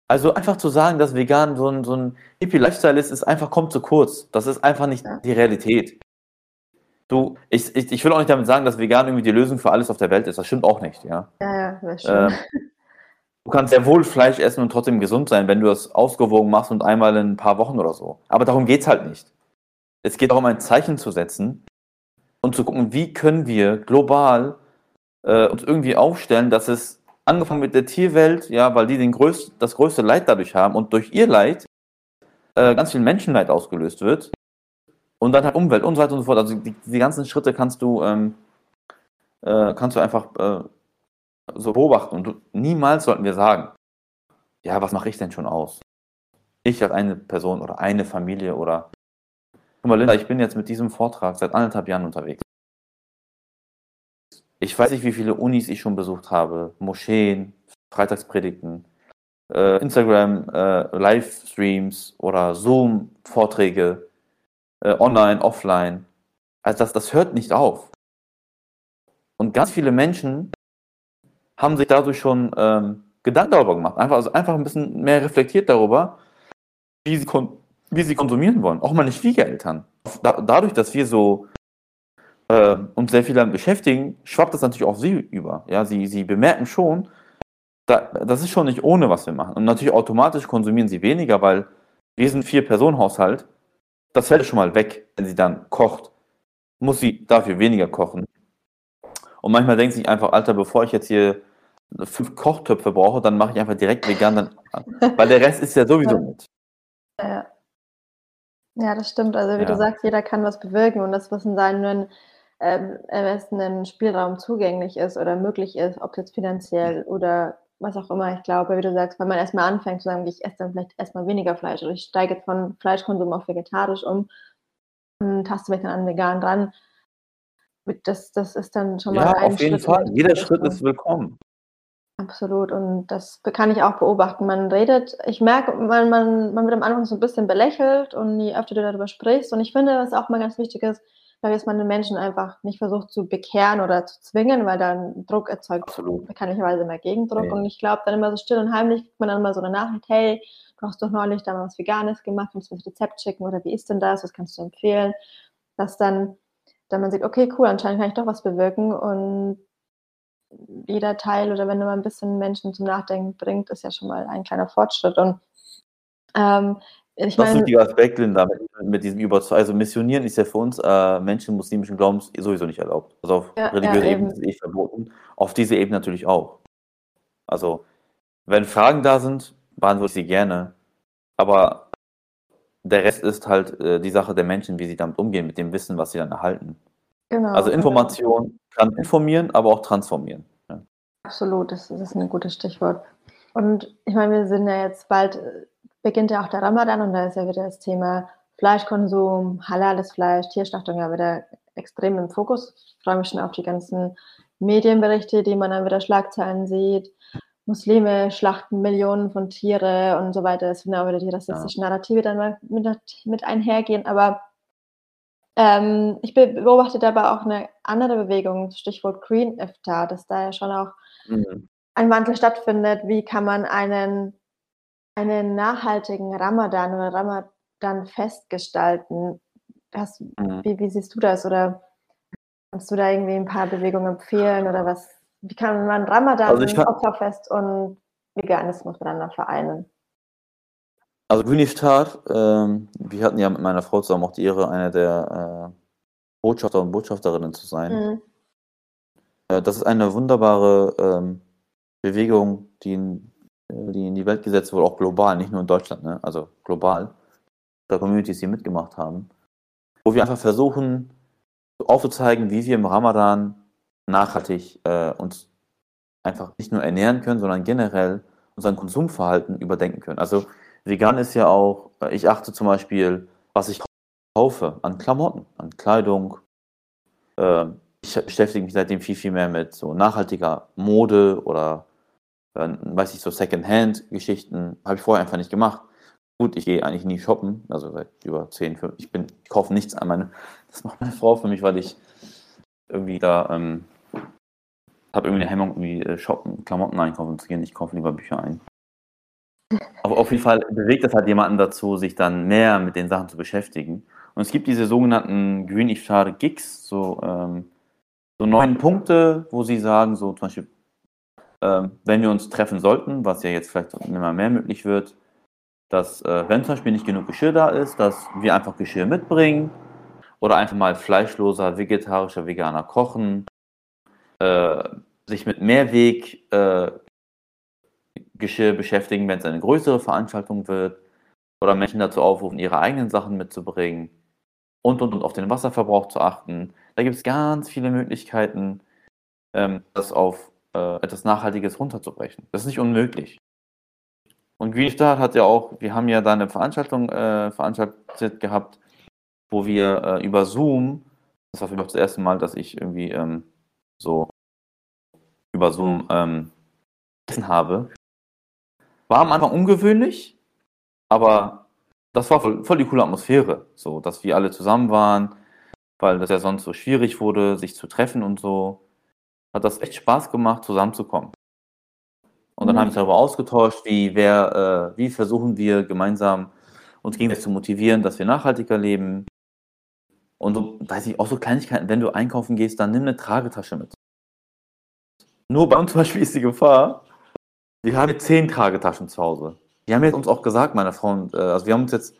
Also einfach zu sagen, dass vegan so ein, so ein Hippie-Lifestyle ist, ist einfach, kommt zu kurz. Das ist einfach nicht Ja. die Realität. Du, ich, ich, ich will auch nicht damit sagen, dass vegan irgendwie die Lösung für alles auf der Welt ist. Das stimmt auch nicht, ja. Ja, ja, das stimmt. Ähm, du kannst sehr wohl Fleisch essen und trotzdem gesund sein, wenn du das ausgewogen machst und einmal in ein paar Wochen oder so. Aber darum geht's halt nicht. Es geht darum, ein Zeichen zu setzen und zu gucken, wie können wir global äh, uns irgendwie aufstellen, dass es angefangen mit der Tierwelt, ja, weil die den größt, das größte Leid dadurch haben und durch ihr Leid äh, ganz viel Menschenleid ausgelöst wird. Und dann halt Umwelt und so weiter und so fort. Also die, die ganzen Schritte kannst du, ähm, äh, kannst du einfach äh, so beobachten. Und du, niemals sollten wir sagen, ja, was mache ich denn schon aus? Ich als eine Person oder eine Familie oder. Guck mal, Linda, ich bin jetzt mit diesem Vortrag seit anderthalb Jahren unterwegs. Ich weiß nicht, wie viele Unis ich schon besucht habe, Moscheen, Freitagspredigten, äh, Instagram, äh, Livestreams oder Zoom-Vorträge, äh, online, offline. Also das, das hört nicht auf. Und ganz viele Menschen haben sich dadurch schon ähm, Gedanken darüber gemacht. Einfach, also einfach ein bisschen mehr reflektiert darüber, wie sie, wie sie konsumieren wollen. Auch meine Schwiegereltern. Da dadurch, dass wir so äh, uns sehr viel damit beschäftigen, schwappt das natürlich auf sie über. Ja, sie, sie bemerken schon, da, das ist schon nicht ohne, was wir machen. Und natürlich automatisch konsumieren sie weniger, weil wir sind Vier-Personen-Haushalt. Das fällt schon mal weg, wenn sie dann kocht. Muss sie dafür weniger kochen. Und manchmal denkt sich einfach, Alter, bevor ich jetzt hier fünf Kochtöpfe brauche, dann mache ich einfach direkt vegan, dann, weil der Rest ist ja sowieso mit. Ja. ja, das stimmt. Also wie Ja. du sagst, jeder kann was bewirken und das, was in seinen ähm, ermessenen Spielraum zugänglich ist oder möglich ist, ob jetzt finanziell oder was auch immer. Ich glaube, wie du sagst, wenn man erstmal anfängt zu sagen, ich esse dann vielleicht erstmal weniger Fleisch oder ich steige jetzt von Fleischkonsum auf vegetarisch um und taste mich dann an vegan dran, das, das ist dann schon mal Ja, ein auf jeden Schritt Fall. Jeder Schritt ist willkommen. Absolut. Und das kann ich auch beobachten. Man redet, ich merke, man, man, man wird am Anfang so ein bisschen belächelt und je öfter du darüber sprichst. Und ich finde, was auch mal ganz wichtig ist, dass man den Menschen einfach nicht versucht zu bekehren oder zu zwingen, weil dann Druck erzeugt Absolut. bekanntlicherweise mehr Gegendruck. Nee. Und ich glaube dann immer so still und heimlich kriegt man dann immer so eine Nachricht, hey, du hast doch neulich da mal was Veganes gemacht, kannst du mir das Rezept schicken oder wie ist denn das, was kannst du empfehlen? Dass dann, dann man sieht, okay, cool, anscheinend kann ich doch was bewirken und jeder Teil oder wenn du mal ein bisschen Menschen zum Nachdenken bringt, ist ja schon mal ein kleiner Fortschritt. Und ähm, ich Das ist ein Aspekt, Linda, mit, mit diesem Überzeugung. Also Missionieren ist ja für uns äh, Menschen muslimischen Glaubens sowieso nicht erlaubt. Also auf Ja, religiöser ja, Ebene eben. ist es eh verboten. Auf dieser Ebene natürlich auch. Also, wenn Fragen da sind, beantworte ich sie gerne. Aber der Rest ist halt äh, die Sache der Menschen, wie sie damit umgehen, mit dem Wissen, was sie dann erhalten. genau, Also. Information kann informieren, aber auch transformieren. Ja. Absolut, das, das ist ein gutes Stichwort. Und ich meine, wir sind ja jetzt bald, äh, beginnt ja auch der Ramadan und da ist ja wieder das Thema Fleischkonsum, halales Fleisch, Tierschlachtung ja wieder extrem im Fokus. Ich freue mich schon auf die ganzen Medienberichte, die man dann wieder Schlagzeilen sieht. Muslime schlachten Millionen von Tiere und so weiter. Es sind auch wieder die rassistischen Narrative dann mal mit, mit einhergehen. Aber ähm, ich be- beobachte dabei auch eine andere Bewegung, Stichwort Green Iftar, dass da ja schon auch Mhm. ein Wandel stattfindet. Wie kann man einen, einen nachhaltigen Ramadan oder Ramadan festgestalten? Hast, wie, wie siehst du das? Oder kannst du da irgendwie ein paar Bewegungen empfehlen? Oder was? Wie kann man Ramadan, Also kann- Opferfest und Veganismus miteinander vereinen? Also Green Iftar, ähm, wir hatten ja mit meiner Frau zusammen auch die Ehre, eine der äh, Botschafter und Botschafterinnen zu sein. Mhm. Äh, das ist eine wunderbare ähm, Bewegung, die in, die in die Welt gesetzt wurde, auch global, nicht nur in Deutschland, ne? also global. Da Communities, die mitgemacht haben. Wo wir einfach versuchen, aufzuzeigen, wie wir im Ramadan nachhaltig äh, uns einfach nicht nur ernähren können, sondern generell unseren Konsumverhalten überdenken können. Also vegan ist ja auch, äh, ich achte zum Beispiel, was ich kaufe an Klamotten, an Kleidung. Ähm, ich beschäftige mich seitdem viel, viel mehr mit so nachhaltiger Mode oder, äh, weiß ich, so Second-Hand-Geschichten. Habe ich vorher einfach nicht gemacht. Gut, ich gehe eigentlich nie shoppen, also seit über 10, 5, ich bin, ich kaufe nichts an meine, (laughs) das macht meine Frau für mich, weil ich irgendwie da, ähm, habe irgendwie eine Hemmung, irgendwie äh, shoppen, Klamotten einkaufen zu gehen. Ich kaufe lieber Bücher ein. Aber auf jeden Fall bewegt das halt jemanden dazu, sich dann mehr mit den Sachen zu beschäftigen. Und es gibt diese sogenannten Green Iftar Gigs, so, ähm, so neun Punkte, wo sie sagen, so zum Beispiel, wenn wir uns treffen sollten, was ja jetzt vielleicht immer mehr möglich wird, dass, äh, wenn zum Beispiel nicht genug Geschirr da ist, dass wir einfach Geschirr mitbringen oder einfach mal fleischloser, vegetarischer, veganer kochen, äh, sich mit Mehrweg äh, Geschirr beschäftigen, wenn es eine größere Veranstaltung wird oder Menschen dazu aufrufen, ihre eigenen Sachen mitzubringen und und und auf den Wasserverbrauch zu achten. Da gibt es ganz viele Möglichkeiten, ähm, das auf äh, etwas Nachhaltiges runterzubrechen. Das ist nicht unmöglich. Und Green Star hat ja auch, wir haben ja da eine Veranstaltung äh, veranstaltet gehabt, wo wir äh, über Zoom, das war für mich das erste Mal, dass ich irgendwie ähm, so über Zoom ähm, habe. War am Anfang ungewöhnlich, aber das war voll, voll die coole Atmosphäre, so, dass wir alle zusammen waren, weil das ja sonst so schwierig wurde, sich zu treffen und so. Hat das echt Spaß gemacht, zusammenzukommen. Und dann Mhm. haben wir uns darüber ausgetauscht, wie, wer, äh, wie versuchen wir gemeinsam uns gegenseitig zu motivieren, dass wir nachhaltiger leben. Und so, weiß ich, auch so Kleinigkeiten, wenn du einkaufen gehst, dann nimm eine Tragetasche mit. Nur bei uns zum Beispiel ist die Gefahr, wir haben jetzt zehn Tragetaschen zu Hause. Die haben jetzt uns auch gesagt, meine Frau und, äh, also wir haben uns jetzt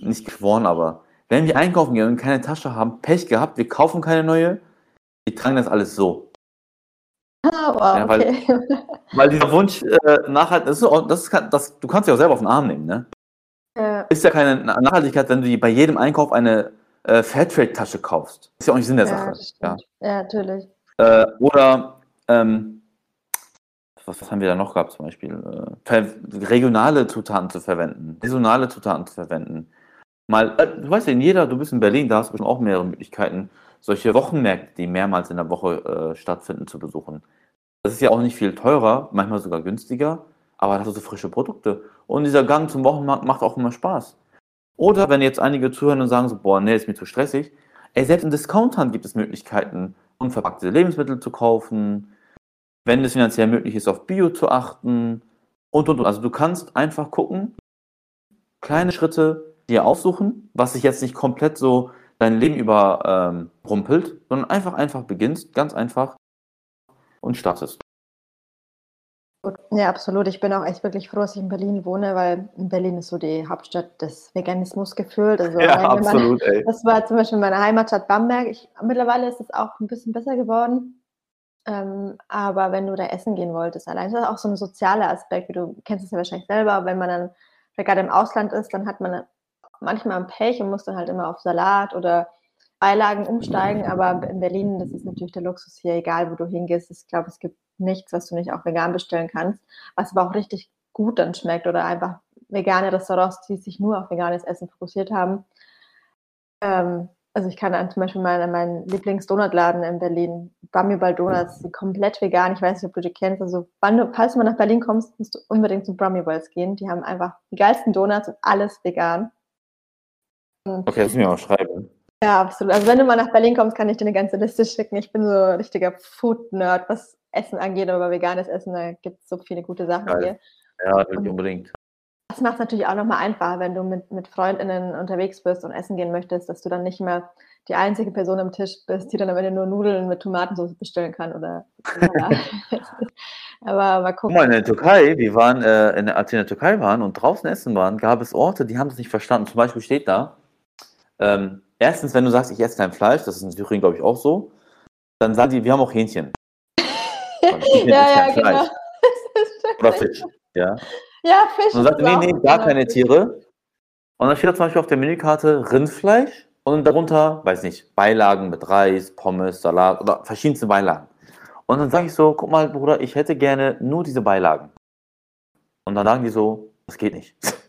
nicht geschworen, aber wenn wir einkaufen gehen und keine Tasche haben, Pech gehabt, wir kaufen keine neue, wir tragen das alles so. Ah, wow, Ja, weil- okay. (laughs) Weil dieser Wunsch äh, nachhaltig, das ist, auch- das ist, das, du kannst ja auch selber auf den Arm nehmen, ne? ja, Ist ja keine Na- Nachhaltigkeit, wenn du bei jedem Einkauf eine äh, Fairtrade-Tasche kaufst. Ist ja auch nicht Sinn der ja, Sache. Ja. ja, natürlich. Äh, oder ähm, was, was haben wir da noch gehabt zum Beispiel? Äh, regionale Zutaten zu verwenden, saisonale Zutaten zu verwenden. Mal, äh, du weißt ja, in jeder, du bist in Berlin, da hast du bestimmt auch mehrere Möglichkeiten, solche Wochenmärkte, die mehrmals in der Woche äh, stattfinden, zu besuchen. Das ist ja auch nicht viel teurer, manchmal sogar günstiger, aber das sind so frische Produkte. Und dieser Gang zum Wochenmarkt macht auch immer Spaß. Oder wenn jetzt einige zuhören und sagen so, boah, nee, ist mir zu stressig. Ey, selbst in Discountern gibt es Möglichkeiten, unverpackte Lebensmittel zu kaufen, wenn es finanziell möglich ist, auf Bio zu achten und, und, und. Also du kannst einfach gucken, kleine Schritte dir aussuchen, was sich jetzt nicht komplett so dein Leben über ähm, sondern einfach, einfach beginnst, ganz einfach und startest. Ja, absolut. Ich bin auch echt wirklich froh, dass ich in Berlin wohne, weil in Berlin ist so die Hauptstadt des Veganismus gefühlt. Also Ja, absolut, ey. Das war zum Beispiel meine Heimatstadt Bamberg. Ich, mittlerweile ist es auch ein bisschen besser geworden. Ähm, aber wenn du da essen gehen wolltest, allein das ist auch so ein sozialer Aspekt, wie du kennst es ja wahrscheinlich selber, wenn man dann gerade im Ausland ist, dann hat man manchmal ein Pech und muss dann halt immer auf Salat oder Beilagen umsteigen. Aber in Berlin, das ist natürlich der Luxus hier, egal wo du hingehst. Ich glaube, es gibt nichts, was du nicht auch vegan bestellen kannst, was aber auch richtig gut dann schmeckt oder einfach vegane Restaurants, die sich nur auf veganes Essen fokussiert haben. Ähm, also ich kann dann zum Beispiel meinen, meinen Lieblings-Donutladen in Berlin, Brummyball Donuts, die komplett vegan. Ich weiß nicht, ob du die kennst. Also du, falls du mal nach Berlin kommst, musst du unbedingt zu Brummyballs gehen. Die haben einfach die geilsten Donuts und alles vegan. Okay, das müssen wir mal schreiben. Ja, absolut. Also wenn du mal nach Berlin kommst, kann ich dir eine ganze Liste schicken. Ich bin so ein richtiger Food-Nerd, was Essen angeht, aber veganes Essen, da gibt es so viele gute Sachen Geil. hier. Ja, wirklich unbedingt. Das macht es natürlich auch nochmal einfacher, wenn du mit, mit FreundInnen unterwegs bist und essen gehen möchtest, dass du dann nicht mehr die einzige Person am Tisch bist, die dann am Ende nur Nudeln mit Tomatensauce bestellen kann oder. (laughs) Aber mal Guck gucken. mal, in der Türkei, wir waren, äh, in, als wir in der Türkei waren und draußen essen waren, gab es Orte, die haben das nicht verstanden. Zum Beispiel steht da, ähm, erstens, wenn du sagst, ich esse kein Fleisch, das ist in Syrien, glaube ich, auch so, dann sagen die, wir haben auch Hähnchen. (laughs) Hähnchen ja, ja, genau. (laughs) Oder Fisch. Ja. Ja, Fisch. Und dann sagt nee, nee, gar keine Tiere. Und dann steht da zum Beispiel auf der Menükarte Rindfleisch und darunter, weiß nicht, Beilagen mit Reis, Pommes, Salat oder verschiedenste Beilagen. Und dann sage ich so, guck mal, Bruder, ich hätte gerne nur diese Beilagen. Und dann sagen die so, das geht nicht. (laughs)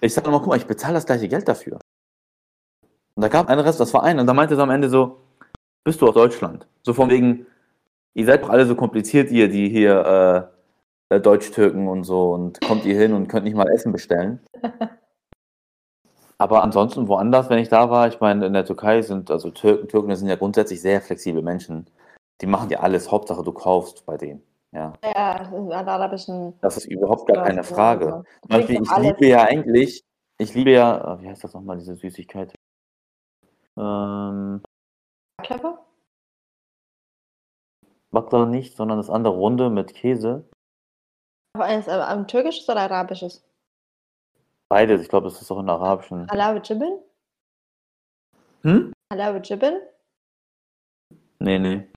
Ich sage mal, guck mal, ich bezahle das gleiche Geld dafür. Und da gab ein Rest, das war ein, und da meinte er am Ende so, bist du aus Deutschland? So von wegen, ihr seid doch alle so kompliziert, ihr, die hier äh, äh, Deutsch-Türken und so, und kommt ihr hin und könnt nicht mal Essen bestellen. (laughs) Aber ansonsten woanders, wenn ich da war, ich meine, in der Türkei sind, also Türken, Türken sind ja grundsätzlich sehr flexible Menschen. Die machen dir alles, Hauptsache du kaufst bei denen. Ja, Ja, in arabischen. das ist überhaupt gar keine Frage. Also, Zum Beispiel, ich liebe ja eigentlich, ich liebe ja, äh, wie heißt das nochmal, diese Süßigkeit? Ähm, Baklava? Baklava nicht, sondern das andere Runde mit Käse. Aber eins, aber ein türkisches oder arabisches? Beides, ich glaube, das ist auch in arabischen. Halawe Jibbin? Hm? Halawe Jibbin? Nee, nee.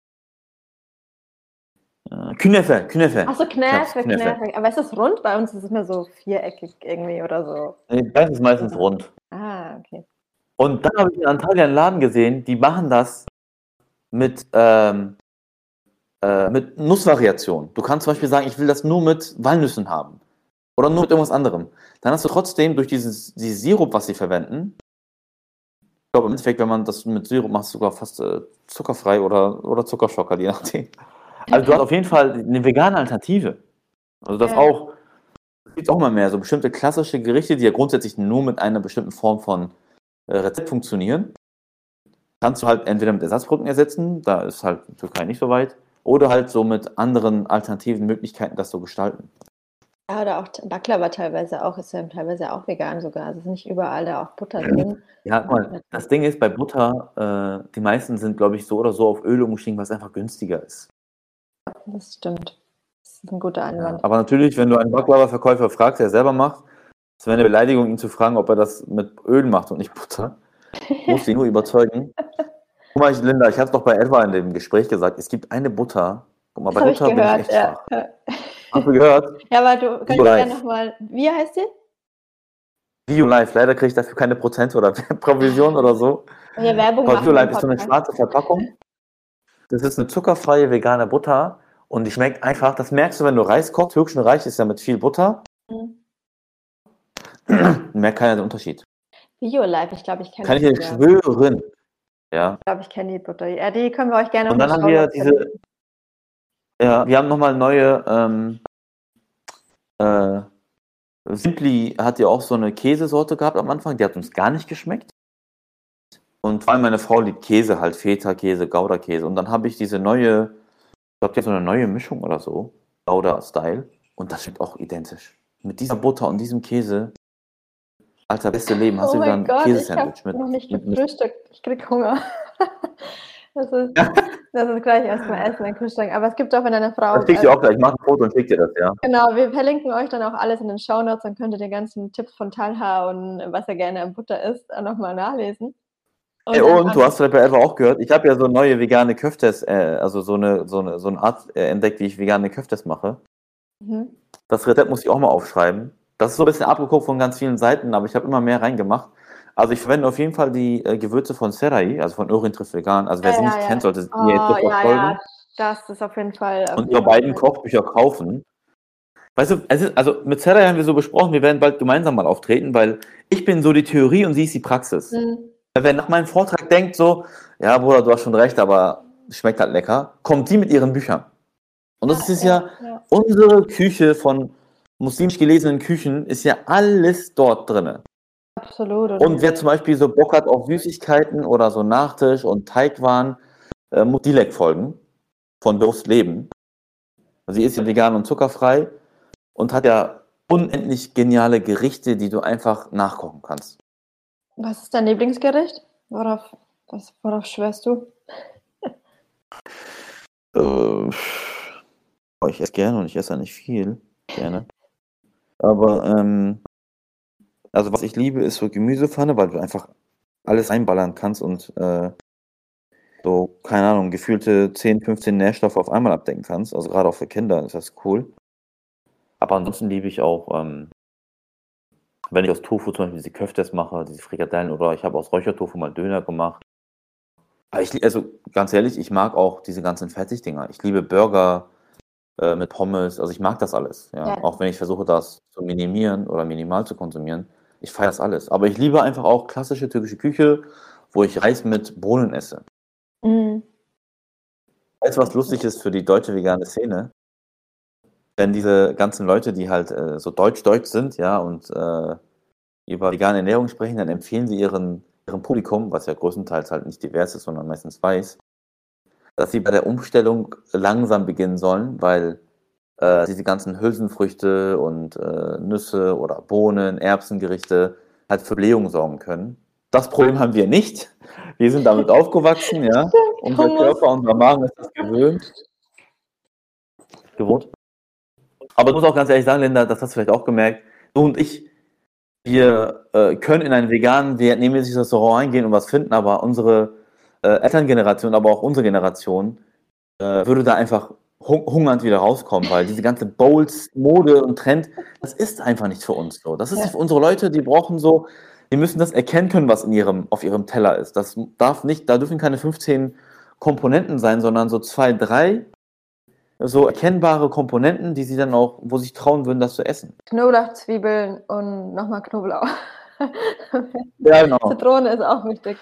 Äh, Künefe, Künefe. Achso, Knäfe. Knäfe. Aber ist das rund? Bei uns ist es immer so viereckig irgendwie oder so. Nee, das ist meistens rund. Ah, okay. Und dann habe ich in Antalya einen Laden gesehen, die machen das mit, ähm, äh, mit Nussvariation. Du kannst zum Beispiel sagen, ich will das nur mit Walnüssen haben. Oder nur mit irgendwas anderem. Dann hast du trotzdem durch dieses, dieses Sirup, was sie verwenden, ich glaube im Endeffekt, wenn man das mit Sirup macht, sogar fast äh, zuckerfrei oder, oder Zuckerschocker, je nachdem. Also du hast auf jeden Fall eine vegane Alternative. Also das Ja. auch, es gibt auch mal mehr, so bestimmte klassische Gerichte, die ja grundsätzlich nur mit einer bestimmten Form von Rezept funktionieren. Kannst du halt entweder mit Ersatzprodukten ersetzen, da ist halt die Türkei nicht so weit, oder halt so mit anderen alternativen Möglichkeiten das so gestalten. Ja, oder auch Baklava teilweise auch, ist ja teilweise auch vegan sogar. Also ist nicht überall da auch Butter drin. Ja, mal, das Ding ist bei Butter, äh, die meisten sind, glaube ich, so oder so auf Öl umgestiegen, was einfach günstiger ist. Das stimmt. Das ist ein guter Einwand. Aber natürlich, wenn du einen Baklava-Verkäufer fragst, der er selber macht, es wäre eine Beleidigung, ihn zu fragen, ob er das mit Öl macht und nicht Butter. Muss ihn nur überzeugen. Guck mal, ich, Linda, ich habe es doch bei Edward in dem Gespräch gesagt, es gibt eine Butter. Guck mal, Das bei ich Butter bin ich echt Ja. schwach. Hast du gehört? ja, aber du kannst gerne nochmal. Wie heißt die? Video Live, leider kriege ich dafür keine Prozente oder (laughs) Provision oder so. Ja, Werbung Live ist so eine schwarze Verpackung. Das ist eine zuckerfreie vegane Butter und die schmeckt einfach, das merkst du, wenn du Reis kochst. Türkischen Reis ist ja mit viel Butter. Mhm. Merkt keiner den Unterschied. Video Live, ich glaube, ich kenne Kann ich dir ja. schwören. Ja. Ich glaube, ich kenne die Butter. Ja, die können wir euch gerne Und dann haben wir diese, ja, wir haben nochmal neue, ähm, äh, Simply hat ja auch so eine Käsesorte gehabt am Anfang, die hat uns gar nicht geschmeckt. Und vor allem meine Frau liebt Käse, halt Feta-Käse, Gouda-Käse. Und dann habe ich diese neue, ich glaube, die hat so eine neue Mischung oder so, Gouda-Style. Und das schmeckt auch identisch. Mit dieser Butter und diesem Käse, Alter, beste Leben. Hast oh du wieder mein ein Gott, ich Käsesandwich mit, noch nicht gefrühstückt. Ich krieg Hunger. (laughs) Das ist, das ist gleich erstmal Essen im Kühlschrank. Aber es gibt auch, wenn eine Frau. Das kriegst du auch gleich. Ich mache ein Foto und schick dir das, ja. Genau, wir verlinken euch dann auch alles in den Shownotes, dann könnt ihr die ganzen Tipps von Talha und was er gerne im Butter isst, auch nochmal nachlesen. Ey, dann und du hast vielleicht bei Elva auch gehört, ich habe ja so neue vegane Köftes, äh, also so eine, so eine, so eine Art äh, entdeckt, wie ich vegane Köftes mache. Mhm. Das Rezept muss ich auch mal aufschreiben. Das ist so ein bisschen abgeguckt von ganz vielen Seiten, aber ich habe immer mehr reingemacht. Also ich verwende auf jeden Fall die äh, Gewürze von Serai, also von Örintriff Vegan. Also wer Ja, sie ja, nicht ja. kennt, sollte Oh, mir jetzt sofort ja, folgen. ja, das ist auf jeden Fall. auf und ihre beiden Kochbücher kaufen. Weißt du, es ist, also mit Sarah haben wir so besprochen, wir werden bald gemeinsam mal auftreten, weil ich bin so die Theorie und sie ist die Praxis. Mhm. Wer nach meinem Vortrag denkt so, ja Bruder, du hast schon recht, aber schmeckt halt lecker, kommt die mit ihren Büchern. Und das ist ja. unsere Küche von muslimisch gelesenen Küchen ist ja alles dort drinne. Absolut. Und wer zum Beispiel so Bock hat auf Süßigkeiten oder so Nachtisch und Teigwaren, äh, muss Dilek folgen von Bewusst Leben. Sie ist ja vegan und zuckerfrei und hat ja unendlich geniale Gerichte, die du einfach nachkochen kannst. Was ist dein Lieblingsgericht? Worauf, was, worauf schwörst du? Äh, oh, ich esse gerne und ich esse ja nicht viel. Gerne. Aber, ähm, also was ich liebe, ist so Gemüsepfanne, weil du einfach alles einballern kannst und äh, so, keine Ahnung, gefühlte 10, 15 Nährstoffe auf einmal abdecken kannst. Also gerade auch für Kinder ist das cool. Aber ansonsten liebe ich auch, ähm, wenn ich aus Tofu zum Beispiel diese Köftes mache, diese Frikadellen oder ich habe aus Räuchertofu mal Döner gemacht. Ich, also ganz ehrlich, ich mag auch diese ganzen Fertigdinger. Ich liebe Burger äh, mit Pommes. Also ich mag das alles. Ja. Ja. Auch wenn ich versuche, das zu minimieren oder minimal zu konsumieren. Ich feiere das alles. Aber ich liebe einfach auch klassische türkische Küche, wo ich Reis mit Bohnen esse. Mhm. Weißt du, was lustig ist für die deutsche vegane Szene? Wenn diese ganzen Leute, die halt äh, so deutsch-deutsch sind, ja, und äh, über vegane Ernährung sprechen, dann empfehlen sie ihren, ihrem Publikum, was ja größtenteils halt nicht divers ist, sondern meistens weiß, dass sie bei der Umstellung langsam beginnen sollen, weil äh, diese ganzen Hülsenfrüchte und äh, Nüsse oder Bohnen, Erbsengerichte halt für Blähung sorgen können. Das Problem haben wir nicht. Wir sind damit aufgewachsen, ja. (laughs) Unser. Körper, unser Magen ist das gewöhnt. Gewohnt. Aber ich muss auch ganz ehrlich sagen, Linda, das hast du vielleicht auch gemerkt. Du und ich, wir äh, können in ein vegan vietnamesisches Restaurant eingehen und was finden, aber unsere äh, Elterngeneration, aber auch unsere Generation, äh, würde da einfach hung hungernd wieder rauskommen, weil diese ganze Bowls, Mode und Trend, das ist einfach nicht für uns so. Das ist Ja. für unsere Leute, die brauchen so, die müssen das erkennen können, was in ihrem, auf ihrem Teller ist. Das darf nicht, da dürfen keine 15 Komponenten sein, sondern so zwei, drei so erkennbare Komponenten, die sie dann auch, wo sie sich trauen würden, das zu essen. Knoblauch, Zwiebeln und nochmal Knoblauch. Ja, genau. Zitrone ist auch wichtig.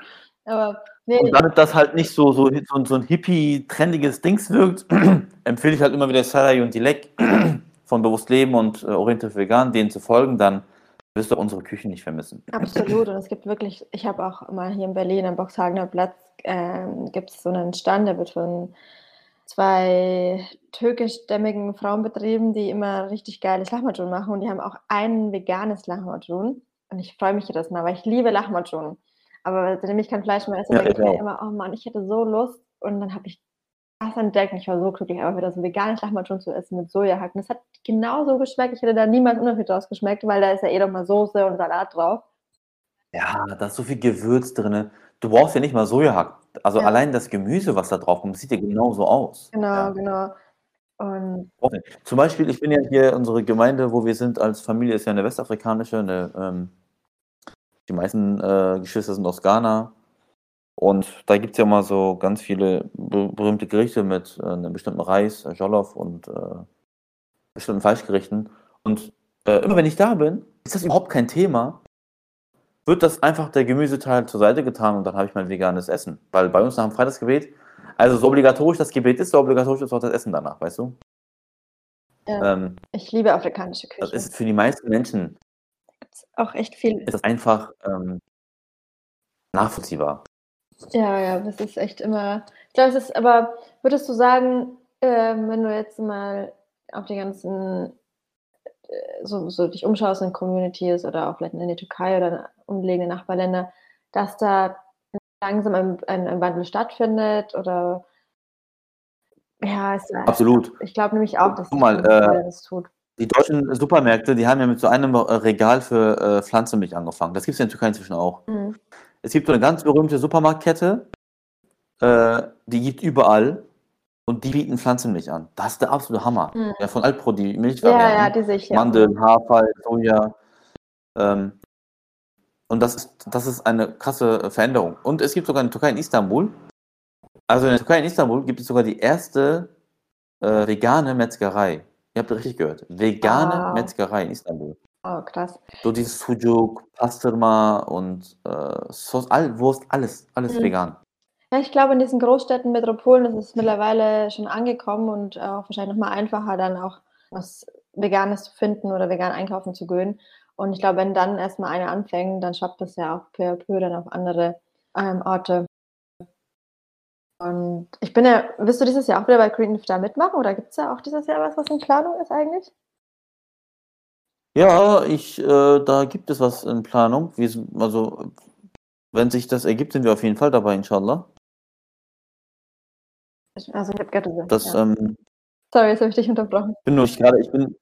Aber nee, Und damit das halt nicht so, so, so, ein hippie-trendiges Dings wirkt, (clears throat) empfehle ich halt immer wieder Sarai und Dilek (clears throat) von Bewusst Leben und äh, Orientiert Vegan, denen zu folgen, dann wirst du unsere Küchen nicht vermissen. Absolut. Und es gibt wirklich, ich habe auch mal hier in Berlin am Boxhagener Platz, ähm, gibt es so einen Stand, der wird von zwei türkischstämmigen Frauen betrieben, die immer richtig geiles Lahmacun machen. Und die haben auch ein veganes Lahmacun. Und ich freue mich jedes Mal, weil ich liebe Lahmacun. Aber seitdem ich kein Fleisch mehr esse, Ja, denke ich mir immer, oh Mann, ich hätte so Lust. Und dann habe ich das entdeckt. Ich war so glücklich, aber wieder so veganes Lahmacun zu essen mit Sojahacken. Das hat genauso geschmeckt. Ich hätte da niemals Unterschied draus geschmeckt, weil da ist ja eh doch mal Soße und Salat drauf. Ja, da ist so viel Gewürz drin. Du brauchst ja nicht mal Sojahack. Also Ja. allein das Gemüse, was da drauf kommt, sieht ja genauso aus. Genau, Ja. genau. Und Zum Beispiel, ich bin ja hier, unsere Gemeinde, wo wir sind als Familie, ist ja eine westafrikanische. Eine, ähm, die meisten äh, Geschwister sind aus Ghana. Und da gibt es ja mal so ganz viele be berühmte Gerichte mit äh, einem bestimmten Reis, äh, Jollof und äh, bestimmten Fleischgerichten. Und äh, immer wenn ich da bin, ist das überhaupt kein Thema. Wird das einfach der Gemüseteil zur Seite getan und dann habe ich mein veganes Essen. Weil bei uns nach dem Freitagsgebet, also so obligatorisch das Gebet ist, so obligatorisch ist auch das Essen danach, weißt du? ja, Ähm, ich liebe afrikanische das Küche. ist für die meisten Menschen Gibt's auch echt viel. ist das einfach ähm, nachvollziehbar. Ja, ja, das ist echt immer. Ich glaube, es ist, aber würdest du sagen, ähm, wenn du jetzt mal auf die ganzen äh, so, so dich umschaust in Communities oder auch vielleicht in die Türkei oder in umliegende Nachbarländer, dass da langsam ein, ein, ein Wandel stattfindet oder ja, es, Absolut. ich glaube nämlich auch, dass Guck mal, die Kontrolle äh, das tut. Die deutschen Supermärkte, die haben ja mit so einem Regal für äh, Pflanzenmilch angefangen. Das gibt es ja in der Türkei inzwischen auch. Mhm. Es gibt so eine ganz berühmte Supermarktkette, äh, die gibt überall und die bieten Pflanzenmilch an. Das ist der absolute Hammer. Mhm. Ja, von Alpro, die Ja, Milchvarianten. ja, die ich ja. Mandeln, Hafer, Soja. Ähm, und das ist, das ist eine krasse Veränderung. Und es gibt sogar in der Türkei in Istanbul, also in der Türkei in Istanbul gibt es sogar die erste äh, vegane Metzgerei. Ihr habt richtig gehört. Vegane Wow. Metzgerei in Istanbul. Oh, krass. So dieses Sujuk, Pastırma und äh, Sauce, all, Wurst, alles, alles Mhm. vegan. Ja, ich glaube, in diesen Großstädten, Metropolen ist es mittlerweile schon angekommen und auch wahrscheinlich nochmal einfacher, dann auch was Veganes zu finden oder vegan einkaufen zu gehen. Und ich glaube, wenn dann erstmal eine anfängt, dann schafft es ja auch peu à peu dann auf andere ähm, Orte. Und ich bin ja, wirst du dieses Jahr auch wieder bei Green Leaf da mitmachen oder gibt es ja auch dieses Jahr was, was in Planung ist eigentlich? Ja, ich, äh, da gibt es was in Planung. Wir, also, wenn sich das ergibt, sind wir auf jeden Fall dabei, inshallah. Also ich habe gerade Das, ja. ähm, Sorry, jetzt habe ich dich unterbrochen. bin nur ich bin,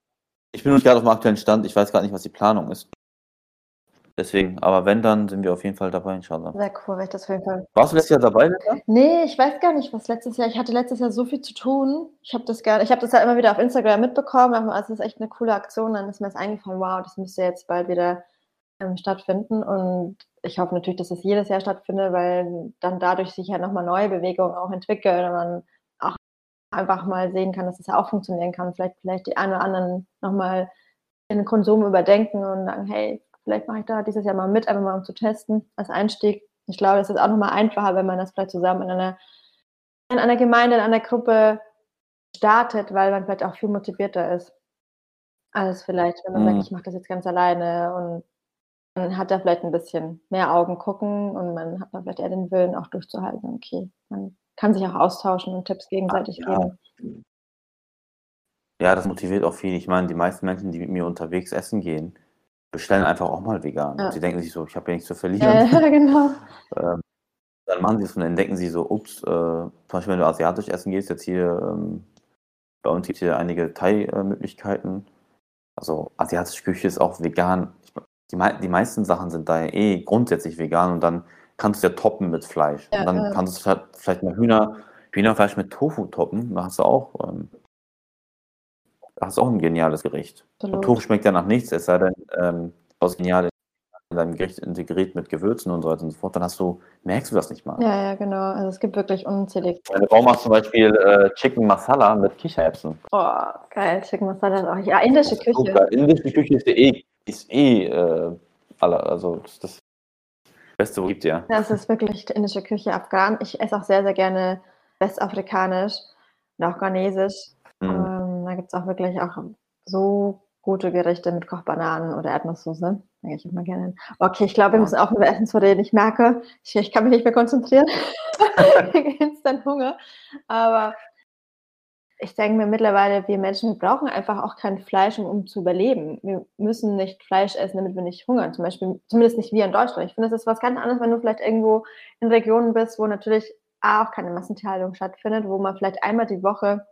ich bin nur nicht gerade auf dem aktuellen Stand. Ich weiß gar nicht, was die Planung ist. Deswegen, aber wenn, dann sind wir auf jeden Fall dabei, inshallah. Sehr cool, weil ich das auf jeden Fall Warst du letztes Jahr dabei, Lisa? Nee, ich weiß gar nicht, was letztes Jahr. Ich hatte letztes Jahr so viel zu tun. Ich habe das gar, ich habe das halt immer wieder auf Instagram mitbekommen. Aber es ist echt eine coole Aktion. Dann ist mir das eingefallen, wow, das müsste jetzt bald wieder ähm, stattfinden. Und ich hoffe natürlich, dass es jedes Jahr stattfindet, weil dann dadurch sich ja nochmal neue Bewegungen auch entwickeln und man auch einfach mal sehen kann, dass es ja auch funktionieren kann. Vielleicht, vielleicht die einen oder anderen nochmal den Konsum überdenken und sagen, hey, vielleicht mache ich da dieses Jahr mal mit, einfach mal um zu testen als Einstieg. Ich glaube, es ist auch nochmal einfacher, wenn man das vielleicht zusammen in einer, in einer Gemeinde, in einer Gruppe startet, weil man vielleicht auch viel motivierter ist. Als vielleicht, wenn man Mhm. sagt, ich mache das jetzt ganz alleine und man hat da vielleicht ein bisschen mehr Augen gucken und man hat dann vielleicht eher den Willen auch durchzuhalten. Okay, man kann sich auch austauschen und Tipps gegenseitig Ja. geben. Ja, das motiviert auch viel. Ich meine, die meisten Menschen, die mit mir unterwegs essen gehen, bestellen einfach auch mal vegan. Ja. Sie denken sich so, ich habe ja nichts zu verlieren. Ja, genau. (laughs) Ähm, dann machen sie es und entdecken sie so, ups, äh, zum Beispiel wenn du asiatisch essen gehst, jetzt hier, ähm, bei uns gibt es hier einige Thai-Möglichkeiten. Also asiatische Küche ist auch vegan. Ich, die, mei- die meisten Sachen sind da eh grundsätzlich vegan und dann kannst du ja toppen mit Fleisch. Ja, und dann ja. kannst du vielleicht, vielleicht mal Hühner, Hühnerfleisch mit Tofu toppen, da hast du auch, ähm, da hast du auch ein geniales Gericht. Und Absolut. Tofu schmeckt ja nach nichts, es sei denn, ähm, aus genial in deinem Gericht integriert mit Gewürzen und so weiter und so fort, dann hast du, merkst du das nicht mal. Ja, ja, genau. Also es gibt wirklich unzählige. Meine Frau macht zum Beispiel äh, Chicken Masala mit Kichererbsen. Oh, geil. Chicken Masala ist auch. Ja, indische Küche. Super. Indische Küche ist eh, ist eh äh, aller, also das, ist das Beste, wo gibt, ja. Das ist wirklich die indische Küche, Afghan. Ich esse auch sehr, sehr gerne westafrikanisch und auch ghanesisch. Mhm. Da gibt es auch wirklich auch so gute Gerichte mit Kochbananen oder Erdnusssoße. Da gehe ich immer gerne hin. Okay, ich glaube, wir müssen auch über Essen zu reden. Ich merke, ich, ich kann mich nicht mehr konzentrieren. (laughs) Dann Hunger. Aber ich denke mir mittlerweile, wir Menschen, wir brauchen einfach auch kein Fleisch, um, um zu überleben. Wir müssen nicht Fleisch essen, damit wir nicht hungern. Zum Beispiel, zumindest nicht wir in Deutschland. Ich finde, das ist was ganz anderes, wenn du vielleicht irgendwo in Regionen bist, wo natürlich A, auch keine Massentierhaltung stattfindet, wo man vielleicht einmal die Woche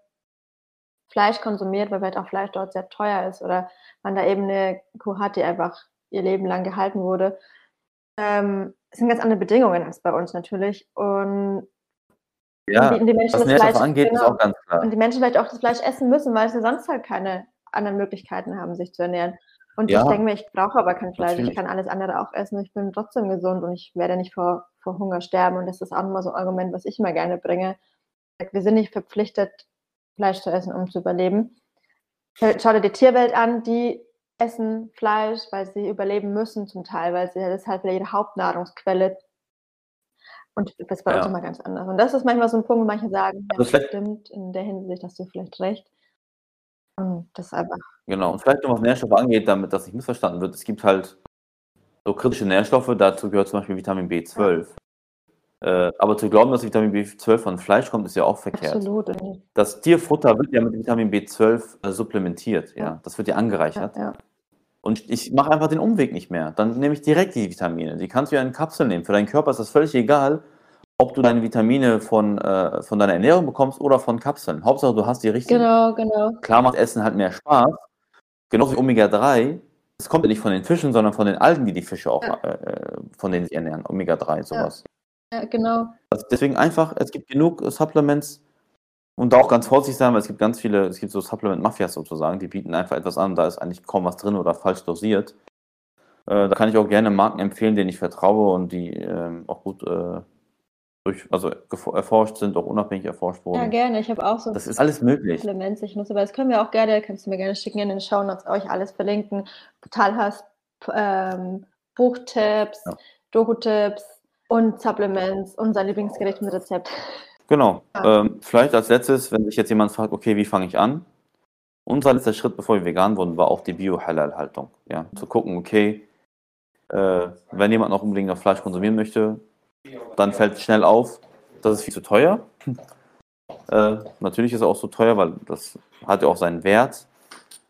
Fleisch konsumiert, weil vielleicht auch Fleisch dort sehr teuer ist oder man da eben eine Kuh hat, die einfach ihr Leben lang gehalten wurde. Ähm, es sind ganz andere Bedingungen als bei uns natürlich. Und Ja, die, die Menschen was das Fleisch, angeht, ist genau, auch ganz klar. und die Menschen vielleicht auch das Fleisch essen müssen, weil sie sonst halt keine anderen Möglichkeiten haben, sich zu ernähren. Und Ja, ich denke mir, ich brauche aber kein Fleisch, natürlich. ich kann alles andere auch essen, ich bin trotzdem gesund und ich werde nicht vor, vor Hunger sterben. Und das ist auch immer so ein Argument, was ich immer gerne bringe. Wir sind nicht verpflichtet, Fleisch zu essen, um zu überleben. Schau dir die Tierwelt an, die essen Fleisch, weil sie überleben müssen zum Teil, weil sie das ist halt ihre Hauptnahrungsquelle. Und das ist bei uns Ja. immer ganz anders. Und das ist manchmal so ein Punkt, wo manche sagen, ja, Also vielleicht- stimmt, in der Hinsicht hast du vielleicht recht. Und das ist einfach, Genau. Und vielleicht noch was Nährstoffe angeht, damit das nicht missverstanden wird. Es gibt halt so kritische Nährstoffe, dazu gehört zum Beispiel Vitamin B12. Äh, aber zu glauben, dass Vitamin B12 von Fleisch kommt, ist ja auch verkehrt. Absolut. Das Tierfutter wird ja mit Vitamin B12 äh, supplementiert, ja. Ja. Das wird ja angereichert. Ja, ja. Und ich mache einfach den Umweg nicht mehr. Dann nehme ich direkt die Vitamine. Die kannst du ja in Kapseln nehmen. Für deinen Körper ist das völlig egal, ob du deine Vitamine von, äh, von deiner Ernährung bekommst oder von Kapseln. Hauptsache, du hast die richtigen. Genau, genau. Klar macht Essen halt mehr Spaß. Genauso wie Omega-3. Das kommt ja nicht von den Fischen, sondern von den Algen, die die Fische auch, Ja. äh, von denen sie ernähren. Omega-3, sowas. Ja, genau. Also deswegen einfach, es gibt genug äh, Supplements und da auch ganz vorsichtig sein, weil es gibt ganz viele, es gibt so Supplement-Mafias sozusagen, die bieten einfach etwas an, da ist eigentlich kaum was drin oder falsch dosiert. Äh, da kann ich auch gerne Marken empfehlen, denen ich vertraue und die ähm, auch gut äh, durch, also erforscht sind, auch unabhängig erforscht Ja, wurden. gerne. Ich habe auch so Das ist alles möglich. Supplements, ich nutze, aber das können wir auch gerne, kannst du mir gerne schicken in den Shownotes, euch alles verlinken. Talhas ähm, Buchtipps, Ja. Doku-Tipps und Supplements und sein Lieblingsgericht mit Rezept. Genau. Ja. Ähm, vielleicht als letztes, wenn sich jetzt jemand fragt, okay, wie fange ich an? Unser letzter Schritt, bevor wir vegan wurden, war auch die Bio-Halal-Haltung. Ja, zu gucken, okay, äh, wenn jemand noch unbedingt noch Fleisch konsumieren möchte, dann fällt schnell auf, das ist viel zu teuer. Äh, natürlich ist es auch so teuer, weil das hat ja auch seinen Wert.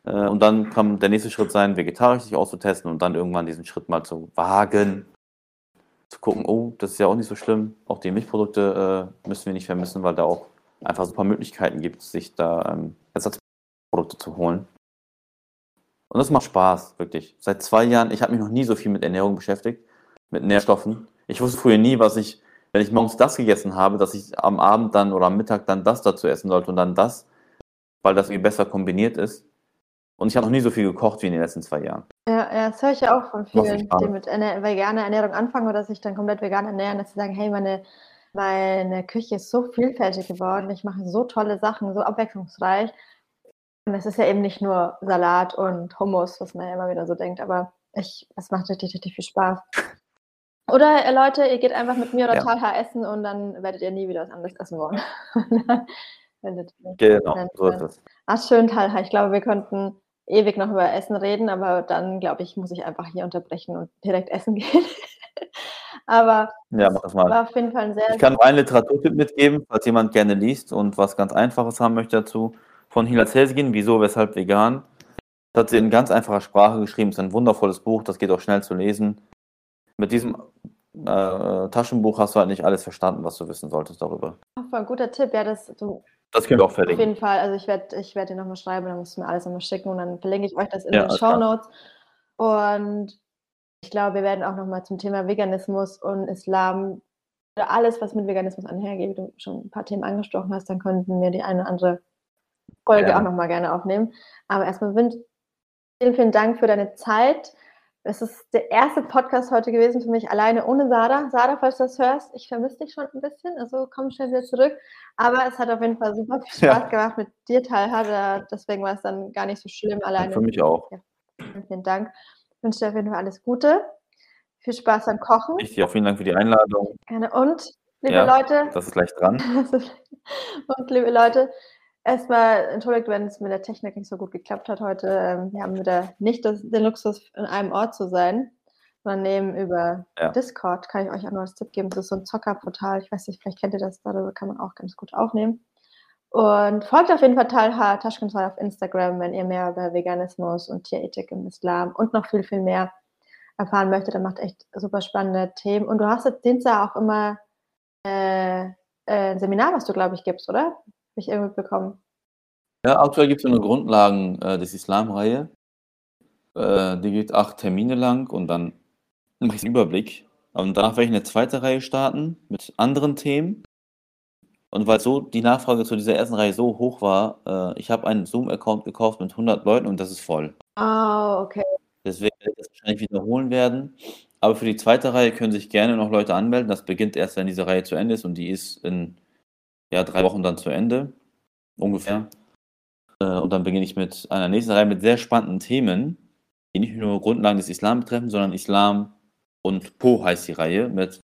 Äh, und dann kann der nächste Schritt sein, vegetarisch sich auszutesten und dann irgendwann diesen Schritt mal zu wagen, zu gucken, oh, das ist ja auch nicht so schlimm. Auch die Milchprodukte äh, müssen wir nicht vermissen, weil da auch einfach super Möglichkeiten gibt, sich da ähm, Ersatzprodukte zu holen. Und das macht Spaß, wirklich. Seit zwei Jahren, ich habe mich noch nie so viel mit Ernährung beschäftigt, mit Nährstoffen. Ich wusste früher nie, was ich, wenn ich morgens das gegessen habe, dass ich am Abend dann oder am Mittag dann das dazu essen sollte und dann das, weil das irgendwie besser kombiniert ist. Und ich habe noch nie so viel gekocht wie in den letzten zwei Jahren. Ja, ja, das höre ich ja auch von vielen, die mit Erne veganer Ernährung anfangen oder sich dann komplett vegan ernähren, dass sie sagen, hey, meine, meine Küche ist so vielfältig geworden, ich mache so tolle Sachen, so abwechslungsreich. Und es ist ja eben nicht nur Salat und Hummus, was man ja immer wieder so denkt, aber ich, es macht richtig, richtig viel Spaß. Oder äh, Leute, ihr geht einfach mit mir oder Ja. Talha essen und dann werdet ihr nie wieder was anderes essen wollen. (laughs) Genau, so ist es. Ach, schön, Talha. Ich glaube, wir könnten ewig noch über Essen reden, aber dann, glaube ich, muss ich einfach hier unterbrechen und direkt essen (laughs) gehen. aber Ja, mach das mal. war auf jeden Fall ein sehr, Ich kann noch einen Literaturtipp mitgeben, falls jemand gerne liest und was ganz Einfaches haben möchte dazu. Von Hila Zelsgin, Wieso, Weshalb Vegan. Das hat sie in ganz einfacher Sprache geschrieben. ist ein wundervolles Buch, das geht auch schnell zu lesen. Mit diesem äh, Taschenbuch hast du halt nicht alles verstanden, was du wissen solltest darüber. voll ein guter Tipp. Ja, das du Das können wir auch auf verlinken. jeden Fall. Also ich werde ich werd dir nochmal schreiben, dann musst du mir alles nochmal schicken und dann verlinke ich euch das in Ja, den Show. Notes. Und ich glaube, wir werden auch nochmal zum Thema Veganismus und Islam oder alles, was mit Veganismus einhergeht, wie du schon ein paar Themen angesprochen hast, dann könnten wir die eine oder andere Folge Gerne. auch nochmal gerne aufnehmen. Aber erstmal vielen, vielen Dank für deine Zeit. Es ist der erste Podcast heute gewesen für mich alleine ohne Sarah. Sarah, falls du das hörst, ich vermisse dich schon ein bisschen, also komm schnell wieder zurück. Aber es hat auf jeden Fall super viel Ja. Spaß gemacht mit dir, Talha. Deswegen war es dann gar nicht so schlimm alleine. Für mich auch. Vielen, vielen Dank. Ich wünsche dir auf jeden Fall alles Gute. Viel Spaß beim Kochen. Ich dir auch vielen Dank für die Einladung. Gerne. Und, liebe Ja. Leute, Das ist gleich dran. (laughs) und liebe Leute, erstmal entschuldigt, wenn es mit der Technik nicht so gut geklappt hat heute. Ähm, Wir haben wieder nicht das, den Luxus, in einem Ort zu sein, sondern nehmen über Ja. Discord, kann ich euch auch noch als Tipp geben. Das ist so ein Zockerportal. Ich weiß nicht, vielleicht kennt ihr das, darüber kann man auch ganz gut aufnehmen. Und folgt auf jeden Fall Talha Taschkenzoll auf Instagram, wenn ihr mehr über Veganismus und Tierethik im Islam und noch viel, viel mehr erfahren möchtet. Er macht echt super spannende Themen. Und du hast jetzt Dienstag auch immer äh, äh, ein Seminar, was du, glaube ich, gibst, oder? Habe ich irgendwie bekommen. Ja, aktuell gibt es so eine Grundlagen äh, des Islam-Reihe. Äh, die geht acht Termine lang und dann mache ich einen Überblick. Und danach werde ich eine zweite Reihe starten mit anderen Themen. Und weil so die Nachfrage zu dieser ersten Reihe so hoch war, äh, ich habe einen Zoom-Account gekauft mit 100 Leuten und das ist voll. Oh, okay. Deswegen werde ich das wahrscheinlich wiederholen werden. Aber für die zweite Reihe können sich gerne noch Leute anmelden. Das beginnt erst, wenn diese Reihe zu Ende ist und die ist in ja, drei Wochen dann zu Ende. Ungefähr. Äh, Und dann beginne ich mit einer nächsten Reihe mit sehr spannenden Themen, die nicht nur Grundlagen des Islam betreffen, sondern Islam und Po heißt die Reihe, mit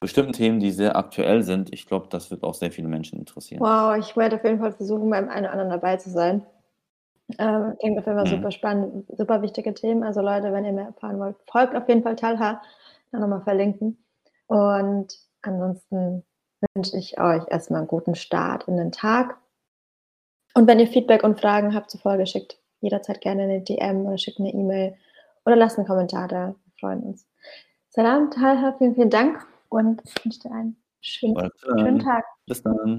bestimmten Themen, die sehr aktuell sind. Ich glaube, das wird auch sehr viele Menschen interessieren. Wow, ich werde auf jeden Fall versuchen, beim einen oder anderen dabei zu sein. Ähm, klingt auf jeden Fall Mhm. super spannend, super wichtige Themen. Also Leute, wenn ihr mehr erfahren wollt, folgt auf jeden Fall Talha. Dann nochmal verlinken. Und ansonsten wünsche ich euch erstmal einen guten Start in den Tag. Und wenn ihr Feedback und Fragen habt zur Folge, schickt jederzeit gerne eine DM oder schickt eine E-Mail oder lasst einen Kommentar da. Wir freuen uns. Salam, Talha, vielen, vielen Dank und ich wünsche dir einen schönen, schönen Tag. Bis dann.